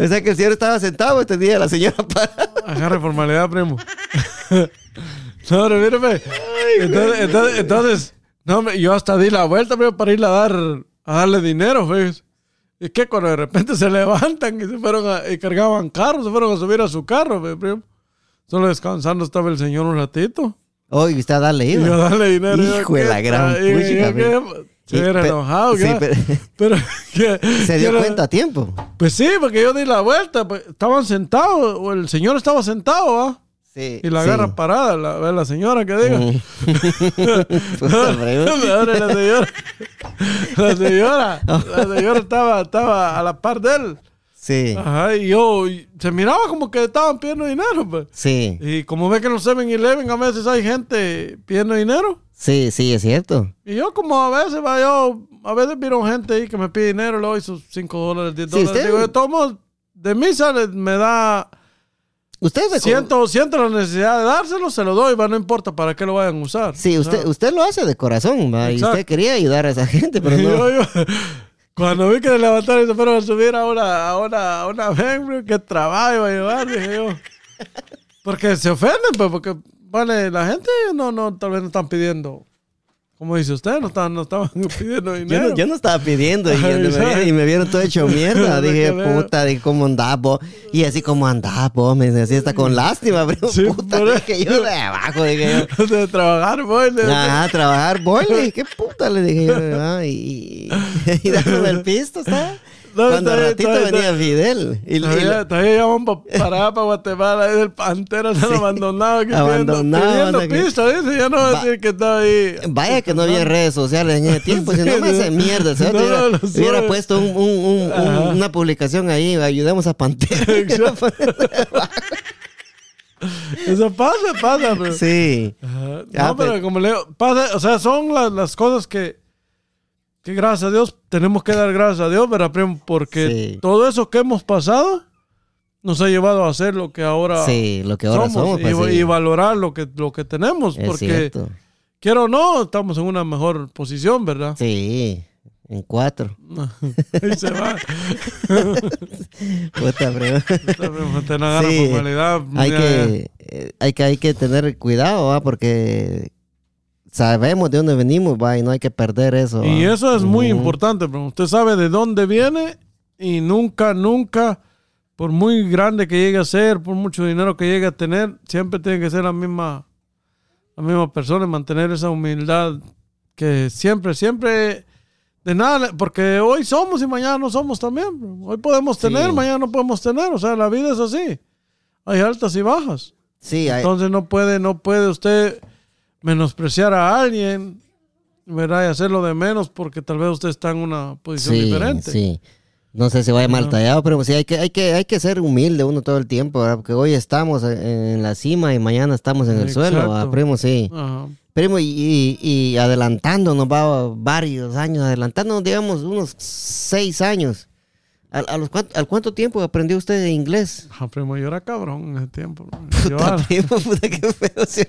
O sea que el señor estaba sentado este día, la señora para. Agarre formalidad, primo. No, hombre, mírame. Entonces, entonces, entonces, no, hombre, yo hasta di la vuelta, primo, para irle a dar, a darle dinero, ¿ves? Y que cuando de repente se levantan y se fueron a, y cargaban carros, se fueron a subir a su carro. Solo descansando estaba el señor un ratito. Hoy usted a darle Y yo iba. darle dinero. y Hijo de ¿qué la gran? Y puchica. Se Sí, hubiera pe- enojado, sí, pero- (laughs) Pero, que- Se dio que- cuenta a tiempo. Pues sí, porque yo di la vuelta. pues, estaban sentados, o el señor estaba sentado, ¿ah? Sí. Y la sí. agarra parada, la, la señora que diga. Mm. (laughs) (laughs) La señora. La señora. La señora estaba, estaba a la par de él. Sí, Ajá, y yo, y se miraba como que estaban pidiendo dinero, pues. sí, Y como ve que en los 7-Eleven a veces hay gente pidiendo dinero. sí, sí, es cierto. Y yo como a veces, va, yo, a veces vieron gente ahí que me pide dinero, le doy sus 5 dólares, 10 Sí, dólares. usted- Digo, todos modos, de mí sale, me da, Usted siento, siento la necesidad de dárselo, se lo doy, va, no importa para qué lo vayan a usar. Sí, usted, usted lo hace de corazón, ¿va? y usted quería ayudar a esa gente, pero no. yo- yo- cuando vi que le levantaron y se fueron a subir a una, a una, a una bro, qué trabajo iba a llevar, dije yo. Porque se ofenden, pues, porque, vale, la gente no, no, tal vez no están pidiendo, como dice usted, no estaban, no estaban (laughs) pidiendo Yo no, yo no estaba pidiendo y, me, vieron, y me vieron todo hecho (laughs) mierda. Dije, puta, dije, ¿cómo andás vos? Y así como andás vos, me decía, así está con lástima, pero Sí, puta, por dije yo de abajo, dije yo. (laughs) de trabajar, voy. de- Ajá, trabajar, voy, le dije, qué puta, le dije yo, ¿verdad? Y, y, y dándome el pisto, ¿está? No, Cuando está ratito está venía está Fidel. Y, y- Todavía, todavía llaman pa- para allá, para Guatemala, ahí del Pantera, (laughs) abandonados aquí Abandonado, que- pidiendo pista, dice, ya no va a decir que está ahí. Vaya que no había redes sociales en ese tiempo, si no (laughs) Sí, me hace mierda. ¿sabes? (laughs) No, hubiera, no, hubiera puesto un- un- un- una publicación ahí, ayudemos a Pantera. Eso pasa, pasa, pero. sí. Ajá. Ah, No, pero pero- como le digo, pasa, o sea, son las, las cosas que, que gracias a Dios tenemos que dar gracias a Dios, ¿verdad, primo? Porque Sí. todo eso que hemos pasado nos ha llevado a hacer lo que ahora Sí, lo que ahora somos. somos, pues, y, sí. y valorar lo que, lo que tenemos, Es porque cierto. quiero o no, estamos en una mejor posición, ¿verdad? Sí, en cuatro. (laughs) Ahí se va. (laughs) Puta, agarra Sí, hay, que, eh, hay, que, hay que tener cuidado, ¿va? porque sabemos de dónde venimos, ¿va? y no hay que perder eso. Y eso es muy importante, pero usted sabe de dónde viene y nunca, nunca, por muy grande que llegue a ser, por mucho dinero que llegue a tener, siempre tiene que ser la misma, la misma persona y mantener esa humildad que siempre, siempre, de nada, porque hoy somos y mañana no somos también. bro. Hoy podemos Sí. tener, mañana no podemos tener, o sea, la vida es así. Hay altas y bajas. Sí, hay- Entonces no puede, no puede usted menospreciar a alguien, ¿verdad? Y hacerlo de menos porque tal vez usted está en una posición sí, diferente. sí. No sé si vaya mal tallado, pero sí hay que, hay que, hay que ser humilde uno todo el tiempo, ¿verdad? Porque hoy estamos en- la cima y mañana estamos en el suelo, ¿verdad, Exacto. primo, sí. Ajá. Primo, y, y, y adelantándonos, va varios años, adelantándonos, digamos, unos seis años. ¿A, a los cuánto, ¿Al cuánto tiempo aprendió usted de inglés? Ah, primo, yo era cabrón en ese tiempo. (laughs) Yo, Puta, ah, primo, puta, qué feo se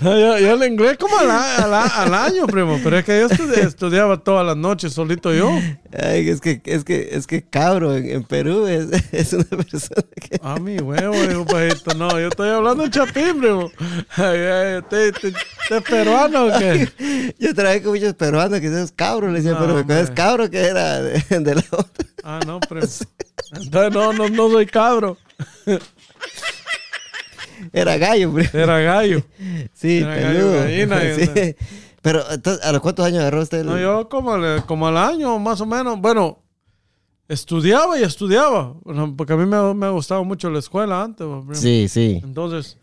no, yo, yo el inglés como al, a- al a- al año, primo. Pero es que yo estudi- estudiaba todas las noches solito yo. Ay, es que, es que, es que cabro, en, en Perú es, (laughs) es una persona que... Ah, mi huevo, dijo pajito. No, yo estoy hablando de chapín, primo. Ay, ay, ¿Usted usted- usted es peruano o qué? Yo trabajé con muchos peruanos que esos cabros, le decía, No, pero ¿cuál es hombre. cabro que era de, de la otra? Ah, no, primo. (laughs) Entonces no, no, no soy cabro. Era gallo, primo. Era gallo. Sí, Era gallo, peludo. gallina, y- (laughs) Sí. Pero, entonces, ¿a los cuántos años agarró usted? el- No, yo como, como al año, más o menos. Bueno, estudiaba y estudiaba. Porque a mí me, me ha gustado mucho la escuela antes. Sí, sí. Entonces,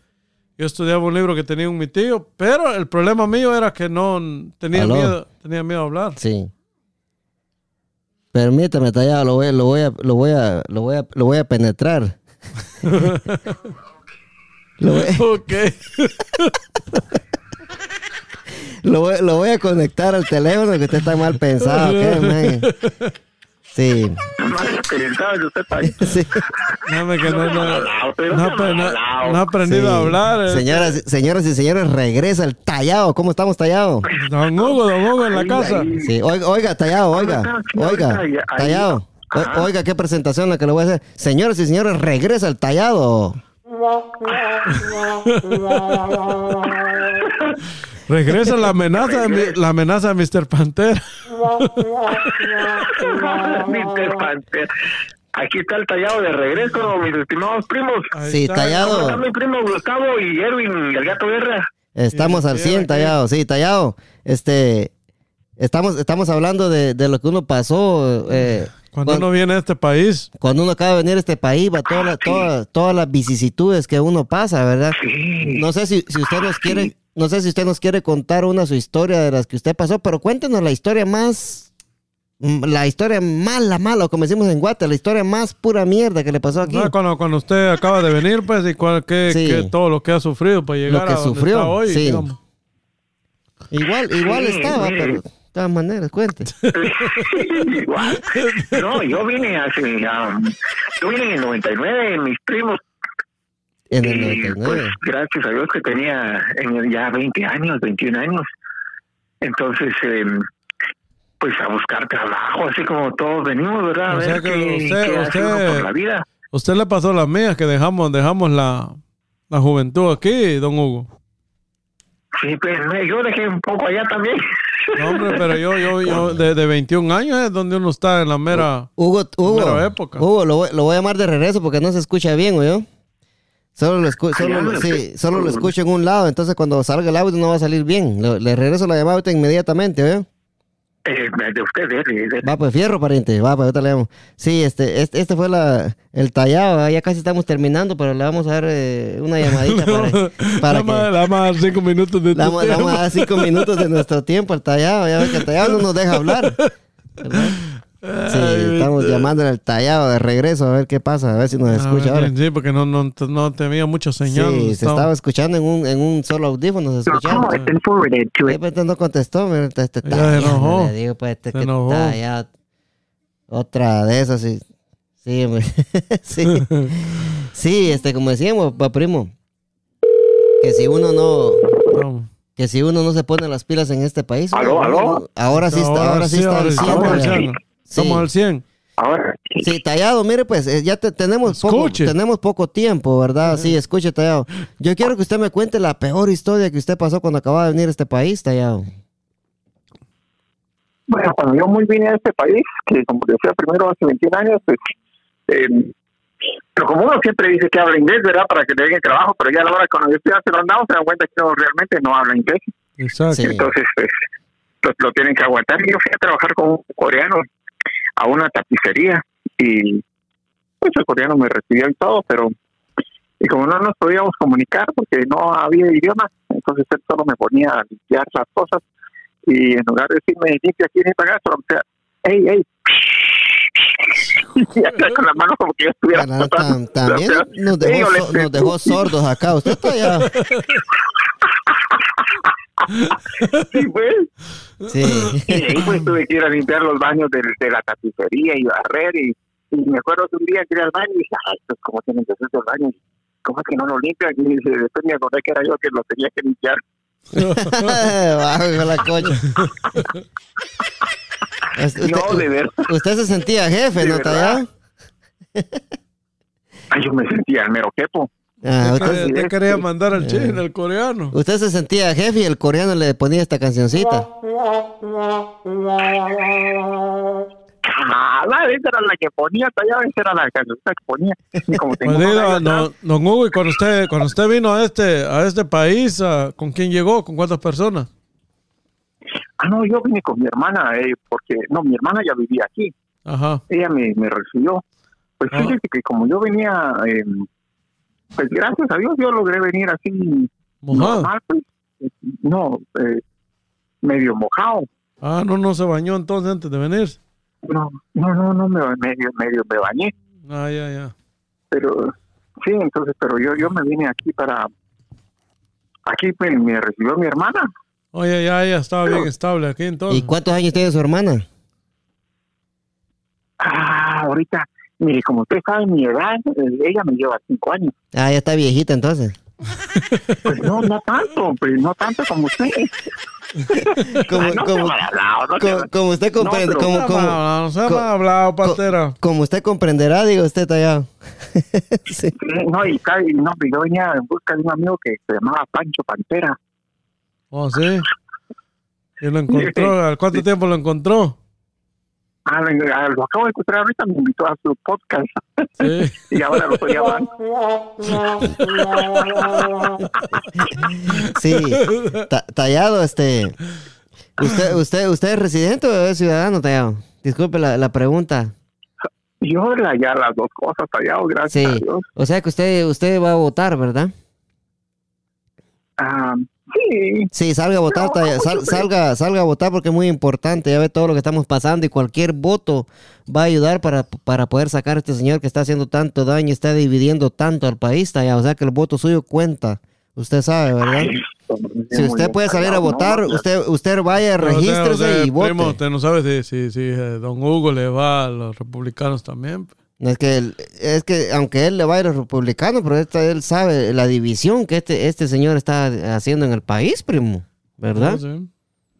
yo estudiaba un libro que tenía un mi tío, pero el problema mío era que no tenía Aló. miedo, tenía miedo a hablar. Sí. Permítame, tallado, lo voy, a- lo voy a, lo voy a, lo voy a, lo voy a penetrar. (laughs) lo, voy, Ok. (laughs) lo, voy, lo voy a conectar al teléfono que usted está mal pensado, ¿ok, man? (laughs) Sí. Que no, no ha aprendido sí. a hablar. eh. Señoras, señoras y señores, regresa el tallado. ¿Cómo estamos, tallado? Don Hugo, don Hugo en la casa. Sí, oiga, oiga, tallado, oiga, oiga, tallado. O-. Oiga, qué presentación la que le voy a hacer. Señoras y señores, regresa el tallado. (laughs) (laughs) Regresa la amenaza, la amenaza de Mr. Pantera. (laughs) Mr. Panther. Aquí está el tallado de regreso, mis estimados primos. Sí, está. tallado. ¿Cómo están mi primo Gustavo y Erwin, el gato guerra? Estamos Sí, al sí, 100, aquí. tallado, sí, tallado. Este, estamos, estamos hablando de, de lo que uno pasó. eh, Cuando cuando, uno viene a este país, cuando uno acaba de venir a este país, va toda la- toda- todas las vicisitudes que uno pasa, ¿verdad? Sí. No sé si, si usted nos quiere, no sé si usted nos quiere contar una su historia de las que usted pasó, pero cuéntenos la historia más, mm, la historia mala, mala, como decimos en Guate, la historia más pura mierda que le pasó aquí. ¿no? cuando, cuando usted acaba de venir, pues, y cuál- qué- Sí. qué- todo lo que ha sufrido para llegar que a donde sufrió, está hoy, sí. digamos. Igual, igual Sí, estaba, pero de todas maneras, cuente. (laughs) Igual. No, yo vine hace. um, yo vine en el 99, mis primos. En el y, 99. Pues gracias a Dios que tenía en el- ya 20 años, 21 años. Entonces, em, pues a buscar trabajo, así como todos venimos, ¿verdad? A O sea ver que qué, usted- qué usted- por la vida. Usted le pasó las mías que dejamos, dejamos la, la juventud aquí, don Hugo. Sí, pues yo dejé un poco allá también. No, hombre, pero yo, yo, yo, (laughs) de, de 21 años es donde uno está en la mera... Hugo, Hugo, Primera época. Hugo lo, voy, lo voy a llamar de regreso porque no se escucha bien, ¿o Solo lo, escu- solo, lo- sí, solo lo escucho en un lado, entonces cuando salga el audio no va a salir bien. Lo- le regreso la llamada ahorita inmediatamente, ¿oye? Eh, de ustedes, de, de- Va, pues fierro, pariente. Va, pues ahorita le llamo. Sí, este, este, este fue la, el tallado. ¿verdad? Ya casi estamos terminando, pero le vamos a dar eh, una llamadita (laughs) para, para Nada más- que... nada más cinco minutos de Le vamos, le vamos a dar cinco minutos de nuestro tiempo al tallado. Ya ves que el tallado no nos deja hablar. ¿verdad? (laughs) Sí, estamos llamándole al tallado de regreso a ver qué pasa, a ver si nos escucha ahora. Sí, porque no, no, no tenía mucha señal. Sí, se Estaba- escuchando en un, en un solo audífono, se escuchaba. call has been forwarded to De repente no contestó, mira, este, este tallado, se enojó. le digo, pues, este Se que enojó. tallado. Otra de esas, sí. Sí, hombre. (laughs) sí. Sí, este, como decíamos, pa primo, que si uno no, que si uno no se pone las pilas en este país, Aló, aló. ahora sí está, ahora sí está al ahora sí, 100, estamos al ¿verdad? 100. Sí. Estamos al 100. Ahora, Sí, tallado, mire pues, eh, ya te- tenemos poco, Escuche. tenemos poco tiempo, ¿verdad? Sí, escuche, tallado. Yo quiero que usted me cuente la peor historia que usted pasó cuando acababa de venir a este país, tallado. Bueno, cuando yo muy vine a este país, que como decía primero hace 21 años, pues, eh, pero como uno siempre dice que habla inglés, ¿verdad? Para que le den el trabajo, pero ya a la hora cuando yo estoy haciendo andado se dan cuenta que uno realmente no habla inglés. Exacto. Sí. Entonces, pues, pues, lo tienen que aguantar. Y yo fui a trabajar con un coreano a una tapicería y pues el coreano me recibió y todo, pero y como no nos podíamos comunicar porque no había idioma, entonces él solo me ponía a limpiar las cosas y en lugar de decirme limpia aquí ni pagar, solo me decía, hey, hey. (laughs) y con la mano como que yo estuviera también nos dejó, so- nos dejó sordos acá. Usted está. (laughs) Sí, pues. Sí. Y ahí pues tuve que ir a limpiar los baños de, de la tapicería y barrer y, y me acuerdo que un día que ir al baño y dije, ay, pues cómo tienen que hacer el baño, ¿cómo es que no lo limpian? Y después me acordé que era yo que lo tenía que limpiar. Bajo la cocha. Usted, no, de verdad. usted se sentía jefe, De ¿no. Tallado? Ay, yo me sentía el mero jepo. Ah, Usted, quería mandar al chino, al coreano. usted se sentía jefe y el coreano le ponía esta cancioncita. Ah, esa era la que ponía, tallada, esa era la canción que ponía. Y como (laughs) Pues no, don Hugo, y cuando usted, cuando usted vino a este, a este país, ah, ¿con quién llegó? ¿Con cuántas personas? Ah, no, yo vine con mi hermana, eh, porque, no, mi hermana ya vivía aquí. Ajá. ella me, me recibió. Pues Ah. fíjese que como yo venía, eh, pues gracias a Dios yo logré venir así Mojado. normal, pues. No, eh, medio mojado. Ah, no, no se bañó entonces antes de venir. No, no, no, no, me, medio, medio me bañé. Ah, ya, ya. Pero sí, entonces, pero yo, yo me vine aquí para, aquí pues, me recibió mi hermana. Oye, ya, ya estaba bien estable aquí ¿Y entonces. cuántos años tiene su hermana? Ah, ahorita, mire, como usted sabe mi edad, eh, ella me lleva cinco años. Ah, ya está viejita entonces. Pues no, no tanto, pues no tanto como usted. (laughs) Como, Ah, como, usted comprende, como, No, como, como usted comprenderá, digo usted Tallado. (laughs) sí. No, y, no, y yo venía en busca de un amigo que se llamaba Pancho Pantera. Oh, sí. ¿Y lo encontró? ¿Al cuánto tiempo lo encontró? Ah, lo, ah, lo acabo de encontrar ahorita, me invitó a su podcast. Sí. (laughs) y ahora lo estoy llamando. Sí, Ta- Tallado, este. ¿Usted, usted, ¿Usted es residente o es ciudadano, Tallado? Disculpe la, la pregunta. Yo la ya las dos cosas tallado, gracias a Dios. o sea que usted, usted va a votar, ¿verdad? Ah, sí, Sí, salga a votar, No, sal- salga, salga a votar porque es muy importante. Ya ve todo lo que estamos pasando y cualquier voto va a ayudar para, para poder sacar a este señor que está haciendo tanto daño, está dividiendo tanto al país. O sea que el voto suyo cuenta. Usted sabe, ¿verdad? Si usted puede salir a votar, usted, usted vaya, Pero, o sea, regístrese o sea, y vote. Primo, usted no sabe si, si, si eh, don Hugo le va a los republicanos también. No, Es que, él- es que aunque él le va a ir a los republicanos, pero esta- él sabe la división que este, este señor está haciendo en el país, primo. ¿Verdad? Sí.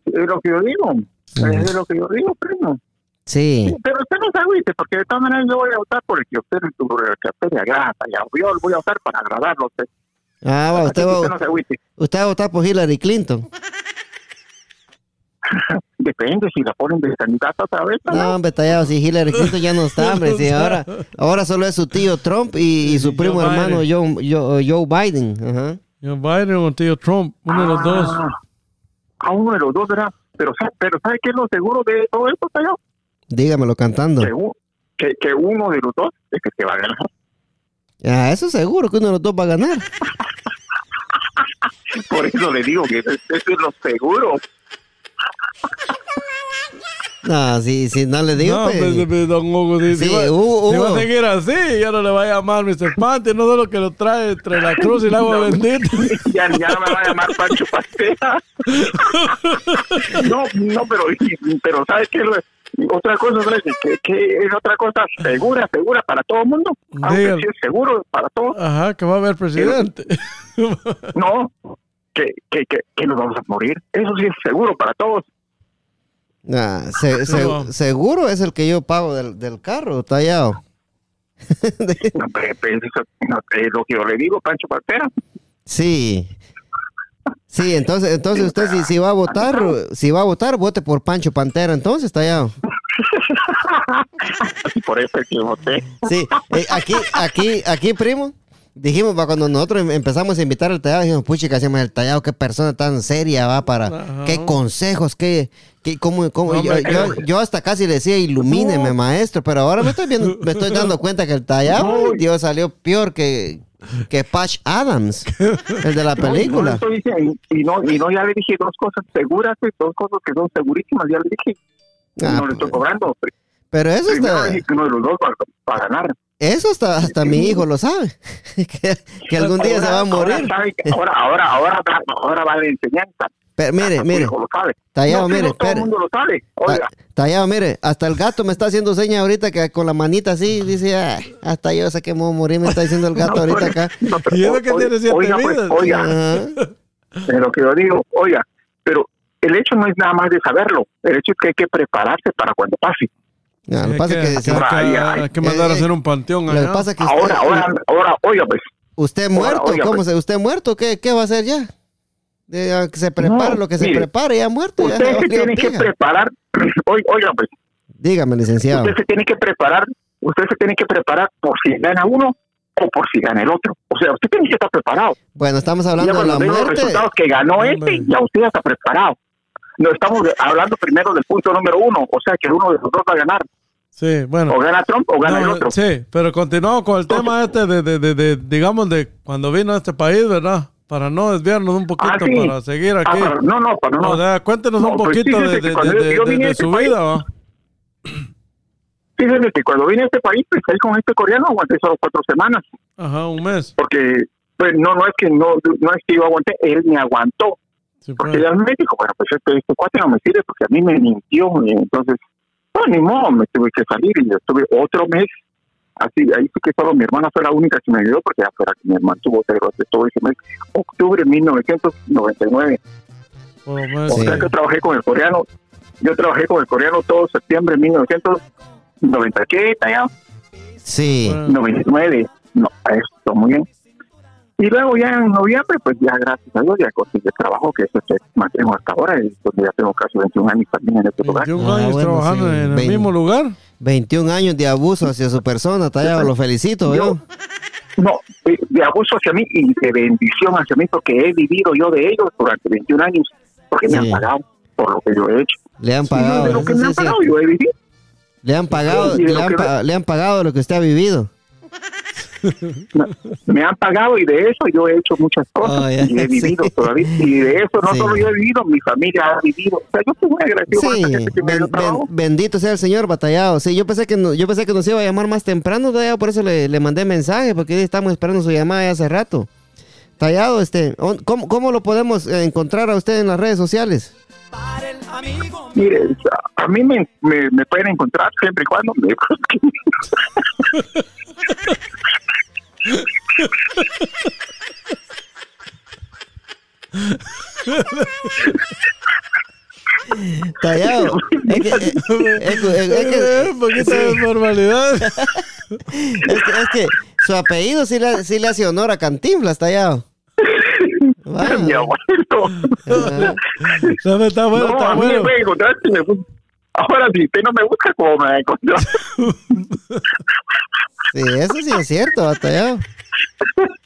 Es lo que yo digo, es lo que yo digo, primo. Sí. Pero usted no se agüite, porque de todas maneras yo voy a votar por el que usted, el que usted le agrada. Ya, yo voy a votar para agradarlo a usted. Ah, va, Así usted va, usted no se agüite. usted va a votar por Hillary Clinton. (laughs) Depende si la ponen de candidata otra vez. ¿no? No, hombre, tallado, si Hillary Clinton ya no está, hombre. Si ahora, (laughs) ahora solo es su tío Trump y, y su primo Joe hermano Joe, Joe, Joe Biden. Ajá. Joe Biden o tío Trump, uno de los dos. Ah, A uno de los dos, ¿verdad? Pero, pero ¿sabe qué es lo seguro de todo esto, Tayo? Dígamelo cantando. Que, que, que uno de los dos es el que va a ganar. Ah, eso seguro que uno de los dos va a ganar. (laughs) Por eso le digo que eso, eso es lo seguro. No, si, si no le digo, no, pues, pues, pues, don Hugo, si, si Sí, va, Hugo, si va a seguir así, ya no le va a llamar Mr. Panty, no solo que lo trae entre la cruz y el agua bendita. (laughs) ya, ya no me va a llamar Pancho Pastera. no, no, pero, pero ¿sabes qué? Otra cosa, ¿sabes? que, que es otra cosa segura, segura para todo el mundo. Aunque sí es seguro para todos. Ajá, que va a haber presidente. No, que, que, que, que nos vamos a morir. Eso sí es seguro para todos. Ah, se- se- No. seguro es el que yo pago del, del carro, tallado. No, (laughs) pero, pero eso no, es lo que yo le digo, Pancho Pastera. Sí. Sí, entonces, entonces usted si, si va a votar, si va a votar, vote por Pancho Pantera, entonces, tallado. (laughs) Por eso es que voté. Sí, eh, aquí, aquí, aquí, primo, dijimos, va, cuando nosotros em- empezamos a invitar al tallado, dijimos, puchi, que hacemos el tallado, qué persona tan seria va para, Ajá. qué consejos, qué, qué cómo, cómo, No, yo, yo, hasta casi le decía, ilumíneme, maestro, pero ahora me estoy viendo, (laughs) me estoy dando cuenta que el tallado, Dios, salió peor que, que Patch Adams, el de la (laughs) No, y no película. y, no, y no, ya le dije dos cosas seguras, dos cosas que son segurísimas, ya le dije. Ah, no le estoy pues. cobrando. Pero eso Primero está, dije que uno de los dos va, va a ganar. Eso hasta, hasta mi hijo lo sabe, (laughs) que, que algún día se va a morir. Ahora, ahora, ahora, ahora, va- ahora va de enseñanza. Pero mire, mire, hijo lo sabe. Tallado, No, mire, todo el mundo lo sabe. Oiga, Ta- Tallado, mire, hasta el gato me está haciendo señas ahorita que con la manita así, dice, "Ay, hasta yo sé que me voy a morir, me está diciendo el (laughs) gato no, ahorita pues, acá. no, pero Y eso que tiene siete oiga, pues, oiga, lo que yo digo, oiga, pero el hecho no es nada más de saberlo, el hecho es que hay que prepararse para cuando pase. No, lo que pasa que Ay, ay. hay que mandar a Eh, hacer un panteón lo que allá. pasa es que usted, Ahora, ahora, ahora, oiga, pues, usted muerto, oiga, ¿cómo pues. se, usted muerto? ¿Qué, qué va a hacer ya? De, a que se prepare No, lo que se prepare, ya muerto. Ya usted (laughs) se tiene que preparar, (clears throat) oiga, oiga, pues, Dígame, licenciado. usted se tiene que preparar, usted se tiene que preparar por si gana uno o por si gana el otro. O sea, usted tiene que estar preparado. Bueno, estamos ya hablando de la vea los muerte. resultados que ganó Hombre. este, ya usted ya está preparado. No estamos hablando primero del punto número uno, o sea que uno de los dos va a ganar. Sí, bueno. O gana Trump o gana No, el otro. Sí, pero continuamos con el tema este de, de, de, de, digamos, de cuando vino a este país, ¿verdad? Para no desviarnos un poquito, Ah, sí. para seguir Ah, aquí. pero no, no, no. O sea, cuéntenos No, un pues poquito de, este su vida, ¿va? Fíjense que cuando vine a este país, pues ahí con este coreano aguanté solo cuatro semanas. Ajá, un mes. Porque, pues no, no es que no, no es que yo aguanté, él me aguantó. Sí, Porque pues. ya me dijo, bueno, pues este, este cuate no me sirve porque a mí me mintió. Y entonces, no, ni modo, me tuve que salir y yo estuve otro mes. Así, ahí sí que solo mi hermana fue la única que me ayudó porque afuera que mi hermano tuvo pero todo ese mes. Octubre de 1999. por un mes. O Sí. sea que trabajé con el coreano. Yo trabajé con el coreano todo septiembre de 1990. ¿Qué? Ya? Sí. Bueno, 99. No, esto muy bien. Y luego ya en noviembre, pues ya gracias a Dios ya conseguí trabajo, que es el que mantengo hasta ahora, y pues ya tengo casi 21 años también en este lugar. 21 Ah, años bueno, trabajando sí. en el Vein- mismo lugar. 21 años de abuso hacia su persona, Tallado, lo felicito, yo. No, de, de abuso hacia mí y de bendición hacia mí, porque he vivido yo de ellos durante 21 años, porque me Sí. han pagado por lo que yo he hecho. Le han pagado. de lo que sí, me han sí, sí. pagado, yo he vivido. Le han pagado, le lo han, pa- le han pagado lo que usted ha vivido. Me han pagado y de eso yo he hecho muchas cosas Oh, ya, y he vivido sí. todavía. Y de eso no Sí. solo yo he vivido, mi familia ha vivido. O sea, yo estoy muy agradecido Sí, esta gente que me dio ben- trabajo. ben- bendito sea el Señor, batallado. Sí, yo pensé que no- yo pensé que nos iba a llamar más temprano, Tallado, por eso le, le mandé mensaje, porque estamos esperando su llamada ya hace rato. Tallado, este, ¿cómo, cómo lo podemos encontrar a usted en las redes sociales? Mire, a mí me, me, me pueden encontrar siempre y cuando me busquen. (laughs) Tallado, (laughs) es que, eh, es que- es que- Eh, un poquito de formalidad. (laughs) es que, es que su apellido sí le, sí le hace honor a Cantinflas, Tallado. Wow. mi abuelo. Ah, No, Está bueno, no, está a mí me bueno. si me. Ahora, si usted no me busca, ¿cómo me va a encontrar? (laughs) Sí, eso sí es cierto, batallado.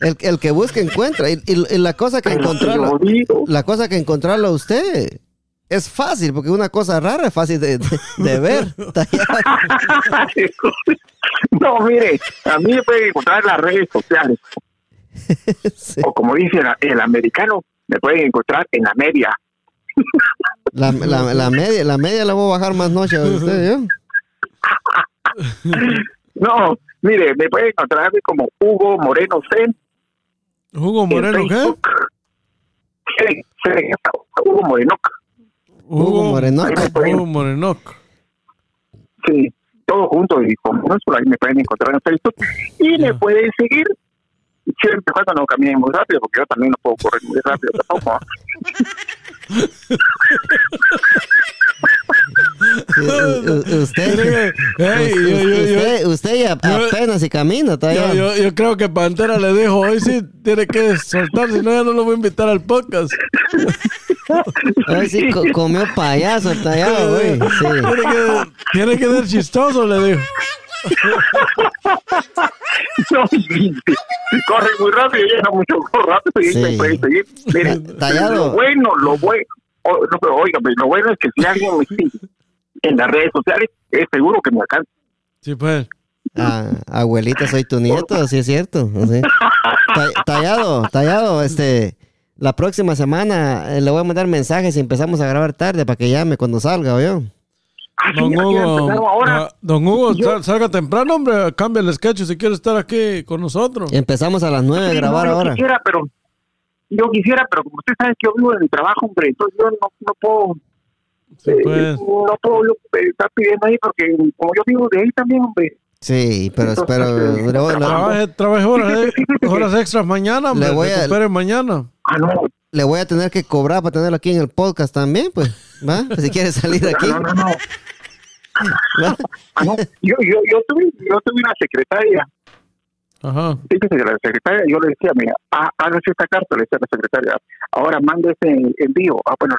El, el que busca encuentra. Y, y- y la cosa que encontrarlo, la cosa que encontrarlo a usted es fácil, porque una cosa rara es fácil de, de- de ver. (laughs) (laughs) No, mire, a mí me pueden encontrar en las redes sociales. Sí. O como dice el, el americano, me pueden encontrar en la media. La, la- la media, la media la voy a bajar más noche a usted, ¿yo? (laughs) No, mire, me pueden encontrar como Hugo Moreno C. Hugo en Moreno, ¿qué? Facebook. Sí, sí, Hugo Moreno. Hugo Moreno. Hugo Moreno. Sí, todo junto y con minúscula, ahí me pueden encontrar en Facebook. Y me pueden seguir siempre cuando no caminen muy rápido, porque yo también no puedo correr muy rápido tampoco. (laughs) U- Usted, Ey, yo, yo, usted, usted ya yo- apenas si camina, yo, tallado. yo, yo creo que Pantera le dijo, hoy sí tiene que soltar, si no ya no lo voy a invitar al podcast. Ay, sí, co- comió payaso tallado, güey. Sí. Tiene que, tiene que ser chistoso, le dijo. (laughs) No, (laughs) corre muy rápido, ya no mucho rápido, y Sí. me pueden seguir. Lo bueno, lo bueno, o- no, pero lo bueno es que si alguien me sigue en las redes sociales, es seguro que me alcanza. Sí, pues. Ah, abuelita, soy tu nieto, sí es cierto. sí. Ta- Tallado, tallado, este, la próxima semana eh, le voy a mandar mensajes y empezamos a grabar tarde para que llame cuando salga, ¿oyó? Ah, sí, Don Hugo, ahora. ah, don Hugo, Yo- salga temprano, hombre, cambia el sketch si quiere estar aquí con nosotros. Empezamos a las nueve a Sí, grabar no, yo ahora. Quisiera, pero yo quisiera, pero como usted sabe que yo vivo de mi trabajo, hombre, entonces yo no, no puedo, Sí, eh, pues. no puedo yo, eh, estar pidiendo ahí porque como yo vivo de ahí también, hombre. Sí, pero, Entonces, pero eh, Trabaje, horas, horas extras mañana, hombre. Le voy a- mañana. Ah, no, le voy a tener que cobrar para tenerlo aquí en el podcast también, pues, ¿va? (laughs) Si quiere salir aquí, no, no, no. no. Yo, yo, yo, tuve, yo tuve una secretaria, Ajá. fíjese que la secretaria, yo le decía, mira, hágase esta carta, le decía a la secretaria, ahora mande ese envío. Ah, bueno,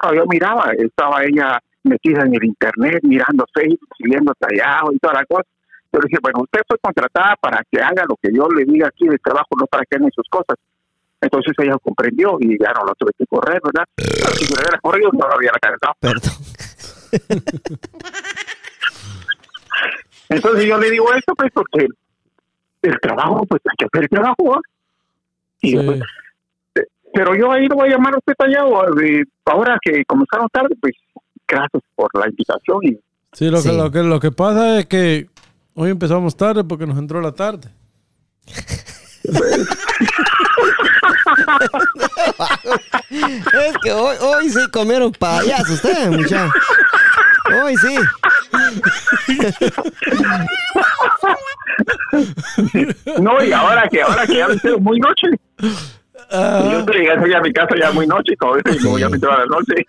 cuando yo miraba, estaba ella metida en el internet, mirando Facebook, siguiendo tallado y toda la cosa. Yo le dije, bueno, usted fue contratada para que haga lo que yo le diga aquí de trabajo, no para que hagan sus cosas. Entonces ella comprendió y ya no lo tuve que correr, ¿verdad? Pero si me hubiera corrido, no lo hubiera alcanzado. Perdón. (laughs) Entonces yo le digo esto, pues, porque el trabajo, pues hay que hacer el trabajo. Y Sí. después, pero yo ahí lo voy a llamar a usted tallado. eh, ahora que comenzaron tarde, pues gracias por la invitación. Y Sí, lo, Sí. Que, lo, que, lo que pasa es que hoy empezamos tarde porque nos entró la tarde. (laughs) (laughs) Es que hoy, hoy sí comieron payaso ustedes, muchachos. Hoy sí. (laughs) no, y ahora que ahora que ya me sido muy noche, y yo llegando ya a mi casa ya muy noche, como como ya me la noche.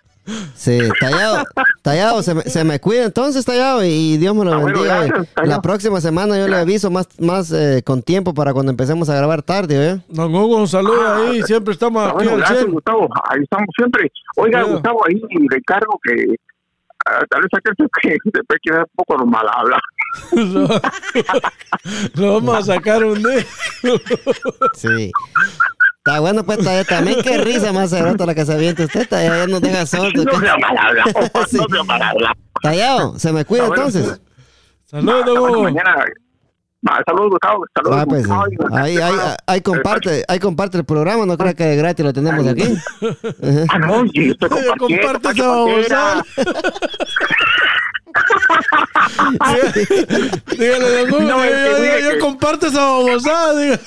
Sí, tallado, tallado, se me, se me cuida entonces, tallado, y Dios me lo Ah, bueno, bendiga. gracias, la próxima semana yo le aviso más, más eh, con tiempo para cuando empecemos a grabar tarde, ¿eh? Don Hugo, un saludo Ah, ahí. Siempre estamos Ah, aquí bueno, gracias, 100. Gustavo. Ahí estamos siempre. Oiga, cuida. Gustavo, ahí le encargo que ah, tal vez aquel (laughs) que después queda un poco mal habla. (laughs) lo, lo vamos a sacar un día. Sí. Está bueno, pues también qué risa más cerota la que se avienta usted, tallado, ya nos deja. (laughs) No sea mal habla, Sí. no sea mal habla. Tallado, se me cuida bueno. entonces. Saludos, Hugo. mañana. Saludos, Gustavo. Saludos. Ah, pues, Gustavo. ahí, ahí, ahí comparte, ahí comparte el programa, no crea que de gratis lo tenemos aquí. Ah, no, sí, estoy compartiendo. comparte esa. (laughs) Dígale, don Hugo. No, yo, es que yo- mire yo que- comparto esa babosada. diga.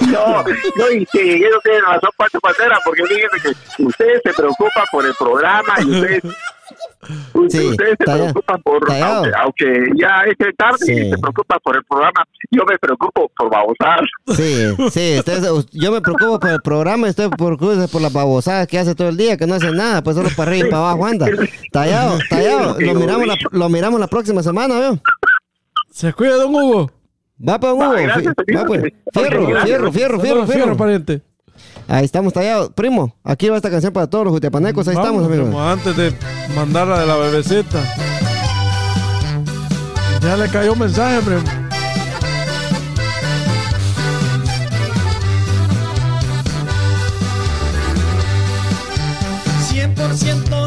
No, no, y sí, yo no tiene razón, Pacho Pantera, porque fíjense que usted se preocupa por el programa y usted, usted, Sí, usted se tallado, preocupa por, tallado. aunque, aunque ya es tarde Sí. y se preocupa por el programa, yo me preocupo por babosar. Sí, sí, usted- yo me preocupo por el programa y usted preocupa por las babosadas que hace todo el día, que no hace nada, pues solo para arriba y para abajo anda. Tallado, (laughs) tallado, lo miramos la, lo miramos la próxima semana, ¿veo? Se cuida, don Hugo. Va pues Hugo, Va, gracias, fi- va pues. señor. Fierro, gracias. fierro, fierro, fierro, Saludos, fierro. pariente. Ahí estamos tallados. Primo, aquí va esta canción para todos los jutiapanecos, ahí estamos, Vamos, amigos. primo, Antes de mandarla de la bebecita. Ya le cayó un mensaje, primo.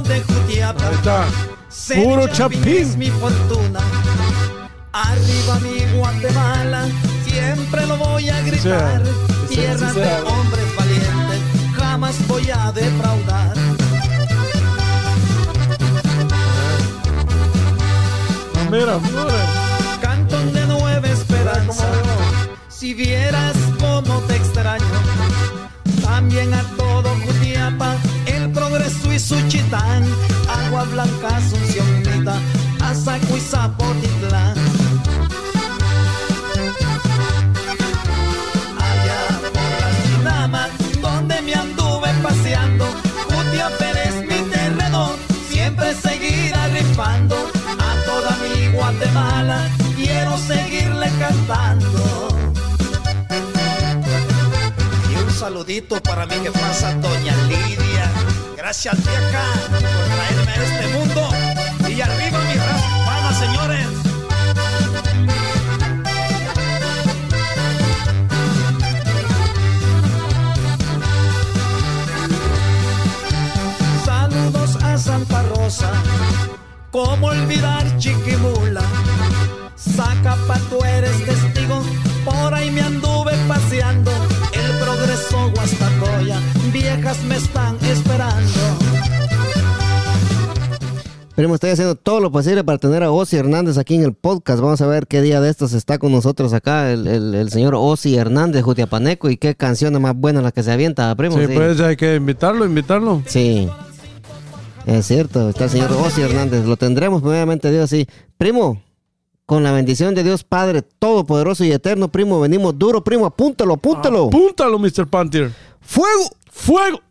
de Jutiapa. Ahí está. Ser Puro chapín chapín. es mi fortuna. Arriba mi Guatemala, siempre lo voy a gritar. Sí, sí, Tierra sí, sí, de sí. hombres valientes, jamás voy a defraudar. Mira, mira. Cantón de nueva esperanza. Si vieras cómo te extraño, también a todo Jutiapa, el progreso y Suchitán, Agua Blanca, Asunción, Mita, Azaco y Zapotitlán. Y un saludito para mi jefaza Doña Lidia. Gracias vieja por traerme a este mundo. Y arriba mi raza, señores. Saludos a Santa Rosa. ¿Cómo olvidar Chiquimula? Zacapa, tú eres testigo. Por ahí me anduve paseando. El progreso Guastatoya. Viejas me están esperando. Primo, estoy haciendo todo lo posible para tener a Ozzy Hernández aquí en el podcast. Vamos a ver qué día de estos está con nosotros acá el, el- el señor Ozzy Hernández, Jutiapaneco, y qué canción más buena la que se avienta, primo. Sí, sí. pues hay que invitarlo, invitarlo. Sí. Es cierto, está el señor Ozzy Hernández. Lo tendremos, primeramente Dios, sí. Primo, con la bendición de Dios Padre Todopoderoso y Eterno, primo, venimos duro, primo, apúntalo, apúntalo. Apúntalo, Mr. Panther. ¡Fuego! ¡Fuego!